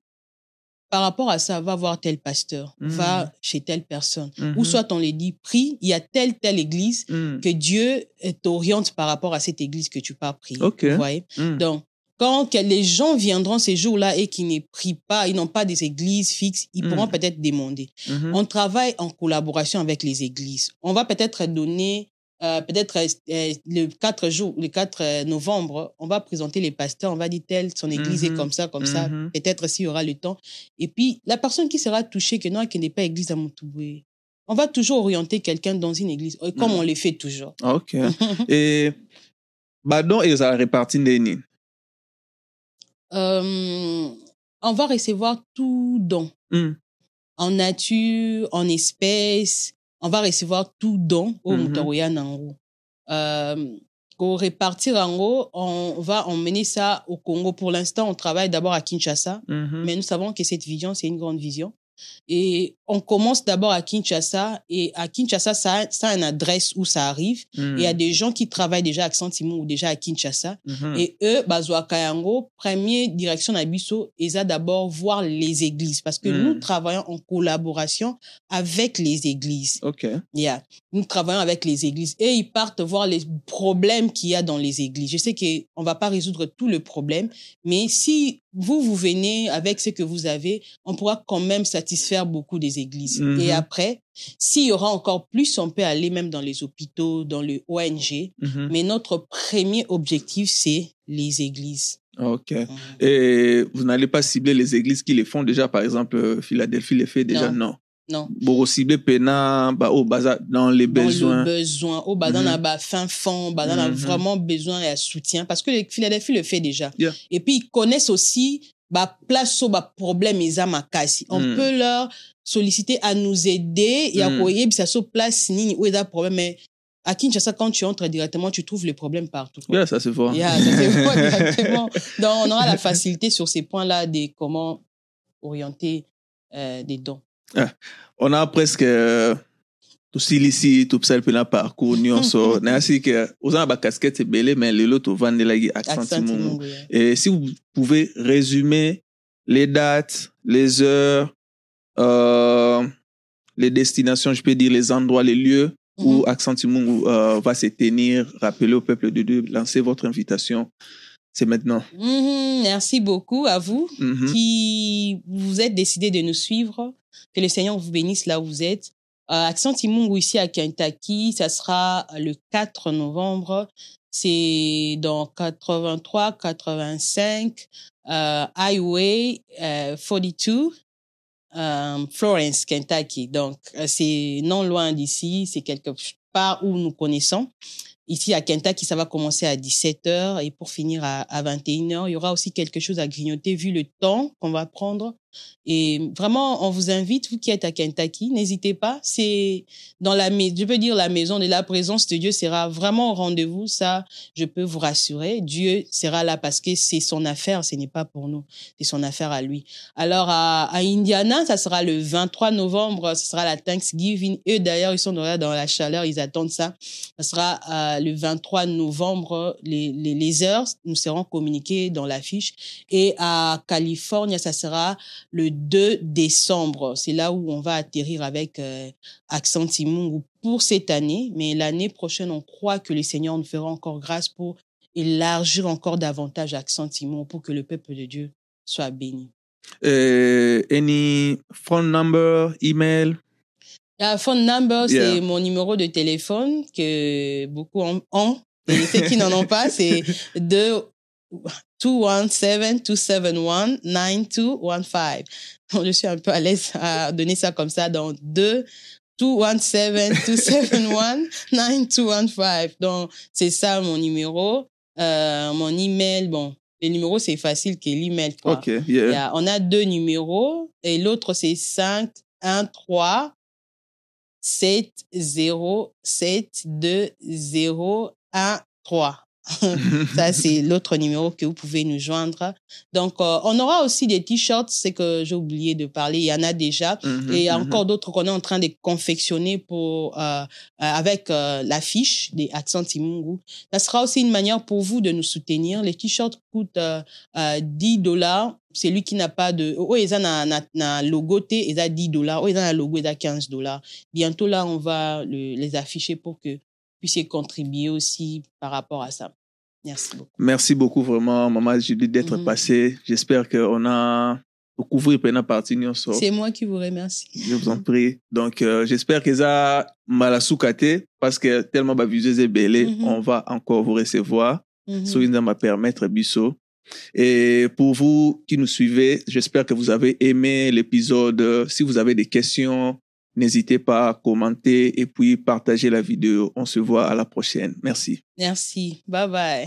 B: par rapport à ça, va voir tel pasteur,
A: Mm.
B: va chez telle personne. Ou soit on les dit, prie, il y a telle, telle église que Dieu euh, t'oriente par rapport à cette église que tu pars prier.
A: Ok.
B: Vous voyez? Donc, quand les gens viendront ces jours-là et qui ne prient pas, ils n'ont pas des églises fixes, ils
A: Mm.
B: pourront peut-être demander.
A: Mhm.
B: On travaille en collaboration avec les églises. On va peut-être donner, euh, peut-être euh, le 4 jours, le 4 euh, novembre, on va présenter les pasteurs, on va dire tel, son église est
A: Mhm.
B: comme ça, comme ça,
A: Mhm.
B: peut-être s'il y aura le temps. Et puis, la personne qui sera touchée, que non, qui n'est pas église à Montoué, on va toujours orienter quelqu'un dans une église, comme
A: Mhm.
B: on le fait toujours.
A: Ok. Et, badon et ça répartit neni.
B: Euh, on va recevoir tout don.
A: Hmm.
B: en nature, en espèces. On va recevoir tout don au. Montoroya Nango. Euh, au répartir en haut, on va emmener ça au Congo. Pour l'instant, on travaille d'abord à Kinshasa,
A: Mhm.
B: mais nous savons que cette vision, c'est une grande vision. Et on commence d'abord à Kinshasa, et à Kinshasa, ça a, ça a une adresse où ça arrive.
A: Hmm.
B: Et il y a des gens qui travaillent déjà à Xantimou ou déjà à Kinshasa.
A: Mhm.
B: Et eux, Bazouaka Yango, première direction d'Abisso, ils a d'abord voir les églises parce que
A: Mm.
B: nous travaillons en collaboration avec les églises.
A: Ok.
B: Yeah. Nous travaillons avec les églises et ils partent voir les problèmes qu'il y a dans les églises. Je sais qu'on va pas résoudre tout le problème, mais si vous, vous venez avec ce que vous avez, on pourra quand même satisfaire beaucoup des églises.
A: Mhm.
B: Et après, s'il y aura encore plus, on peut aller même dans les hôpitaux, dans le ONG.
A: Mhm.
B: Mais notre premier objectif, c'est les églises.
A: Ok. Et vous n'allez pas cibler les églises qui les font déjà, par exemple, euh, Philadelphie les fait déjà, non.
B: Non.
A: Vous ciblez Pena, bah, au bazar, dans les
B: Dans
A: besoins.
B: le besoin. Oh, dans
A: Mhm.
B: la bah, fin fond, bah, dans a
A: Mhm.
B: vraiment besoin et soutien. Parce que les Philadelphie le fait déjà.
A: Yeah.
B: Et puis, ils connaissent aussi, bah, place au bah, problème, ils ont On
A: Mhm.
B: peut leur solliciter à nous aider. Et à quoi ça se place, ni, où ils ont problème. Mais à Kinshasa, quand tu entres directement, tu trouves les problèmes partout.
A: Yeah, ça se voit.
B: Yeah, ça se voit directement. Donc, on aura la facilité sur ces points-là de comment orienter euh, des dons.
A: On a presque euh, tout ici, tout ça, pena parcours, nyonso. Na si que, aux gens ba casquette belé, mais le lot au vandelagi accent
B: Accent.
A: Et si vous pouvez résumer les dates, les heures, euh, les destinations, je peux dire les endroits, les lieux où
B: Mhm.
A: Accent Timongo euh, va se tenir, rappelez au peuple de Dieu, lancez votre invitation. C'est maintenant.
B: Mhm, merci beaucoup à vous qui vous êtes décidés de nous suivre. Que le Seigneur vous bénisse là où vous êtes. Euh, Accent Timungu ici à Kentucky, ça sera le 4 novembre. C'est dans 83, 85, euh, Highway euh, 42, euh, Florence, Kentucky. Donc, euh, c'est non loin d'ici, c'est quelque part où nous connaissons. Ici à Kentucky, ça va commencer à 17h et pour finir à, à 21h, il y aura aussi quelque chose à grignoter vu le temps qu'on va prendre. Et vraiment, on vous invite, vous qui êtes à Kentucky, n'hésitez pas. C'est dans la, mais- je peux dire la maison de la présence de Dieu sera vraiment au rendez-vous. Ça, je peux vous rassurer. Dieu sera là parce que c'est son affaire. Ce n'est pas pour nous. C'est son affaire à lui. Alors, à, Indiana, ça sera le 23 novembre. Ce sera la Thanksgiving. Eux, d'ailleurs, ils sont dans la chaleur. Ils attendent ça. Ça sera euh, le 23 novembre. Les, les, les heures nous seront communiquées dans l'affiche. Et à Californie, ça sera le 2 décembre. C'est là où on va atterrir avec euh, Accent Timungu pour cette année. Mais l'année prochaine, on croit que le Seigneur nous fera encore grâce pour élargir encore davantage Accent Timungu pour que le peuple de Dieu soit béni.
A: Euh, any phone number, email?
B: La phone number,
A: Yeah.
B: c'est mon numéro de téléphone que beaucoup ont. ont. Et ceux qui n'en ont pas, c'est 2 217-271-9215. Donc, je suis un peu à l'aise à donner ça comme ça dans 2 217-271-9215. Donc, c'est ça mon numéro. Euh, mon email, bon, les numéros, c'est facile que l'email. quoi.
A: Ok, yeah.
B: a- on a deux numéros et l'autre c'est 5 1 3 7 0 7 2 0 1 3. Ça, c'est l'autre numéro que vous pouvez nous joindre. Donc, euh, on aura aussi des t-shirts, c'est que j'ai oublié de parler. Il y en a déjà.
A: Mhm,
B: et il y a encore d'autres qu'on est en train de confectionner pour, euh, euh, avec euh, l'affiche des accents Timungu. Ça sera aussi une manière pour vous de nous soutenir. Les t-shirts coûtent euh, euh, 10 dollars. Celui qui n'a pas de... Oh, ils ont un logo T, ils ont 10 dollars. Oh, ils ont un logo, ils ont 15 dollars. Bientôt, là, on va le- les afficher pour que puissiez contribuer aussi par rapport à ça. Merci beaucoup.
A: Merci beaucoup vraiment, Maman Judith, d'être
B: Mhm.
A: passée. J'espère qu'on a couvert pendant partie nyonso.
B: C'est moi qui vous remercie.
A: Je vous en prie. Donc, euh, j'espère que ça malasukate parce que tellement bavuseuse est belle,
B: Mhm.
A: on va encore vous recevoir.
B: Mhm.
A: So, il va permettre biso. Et pour vous qui nous suivez, j'espère que vous avez aimé l'épisode. Si vous avez des questions, n'hésitez pas à commenter et puis partager la vidéo. On se voit à la prochaine. Merci.
B: Merci. Bye bye.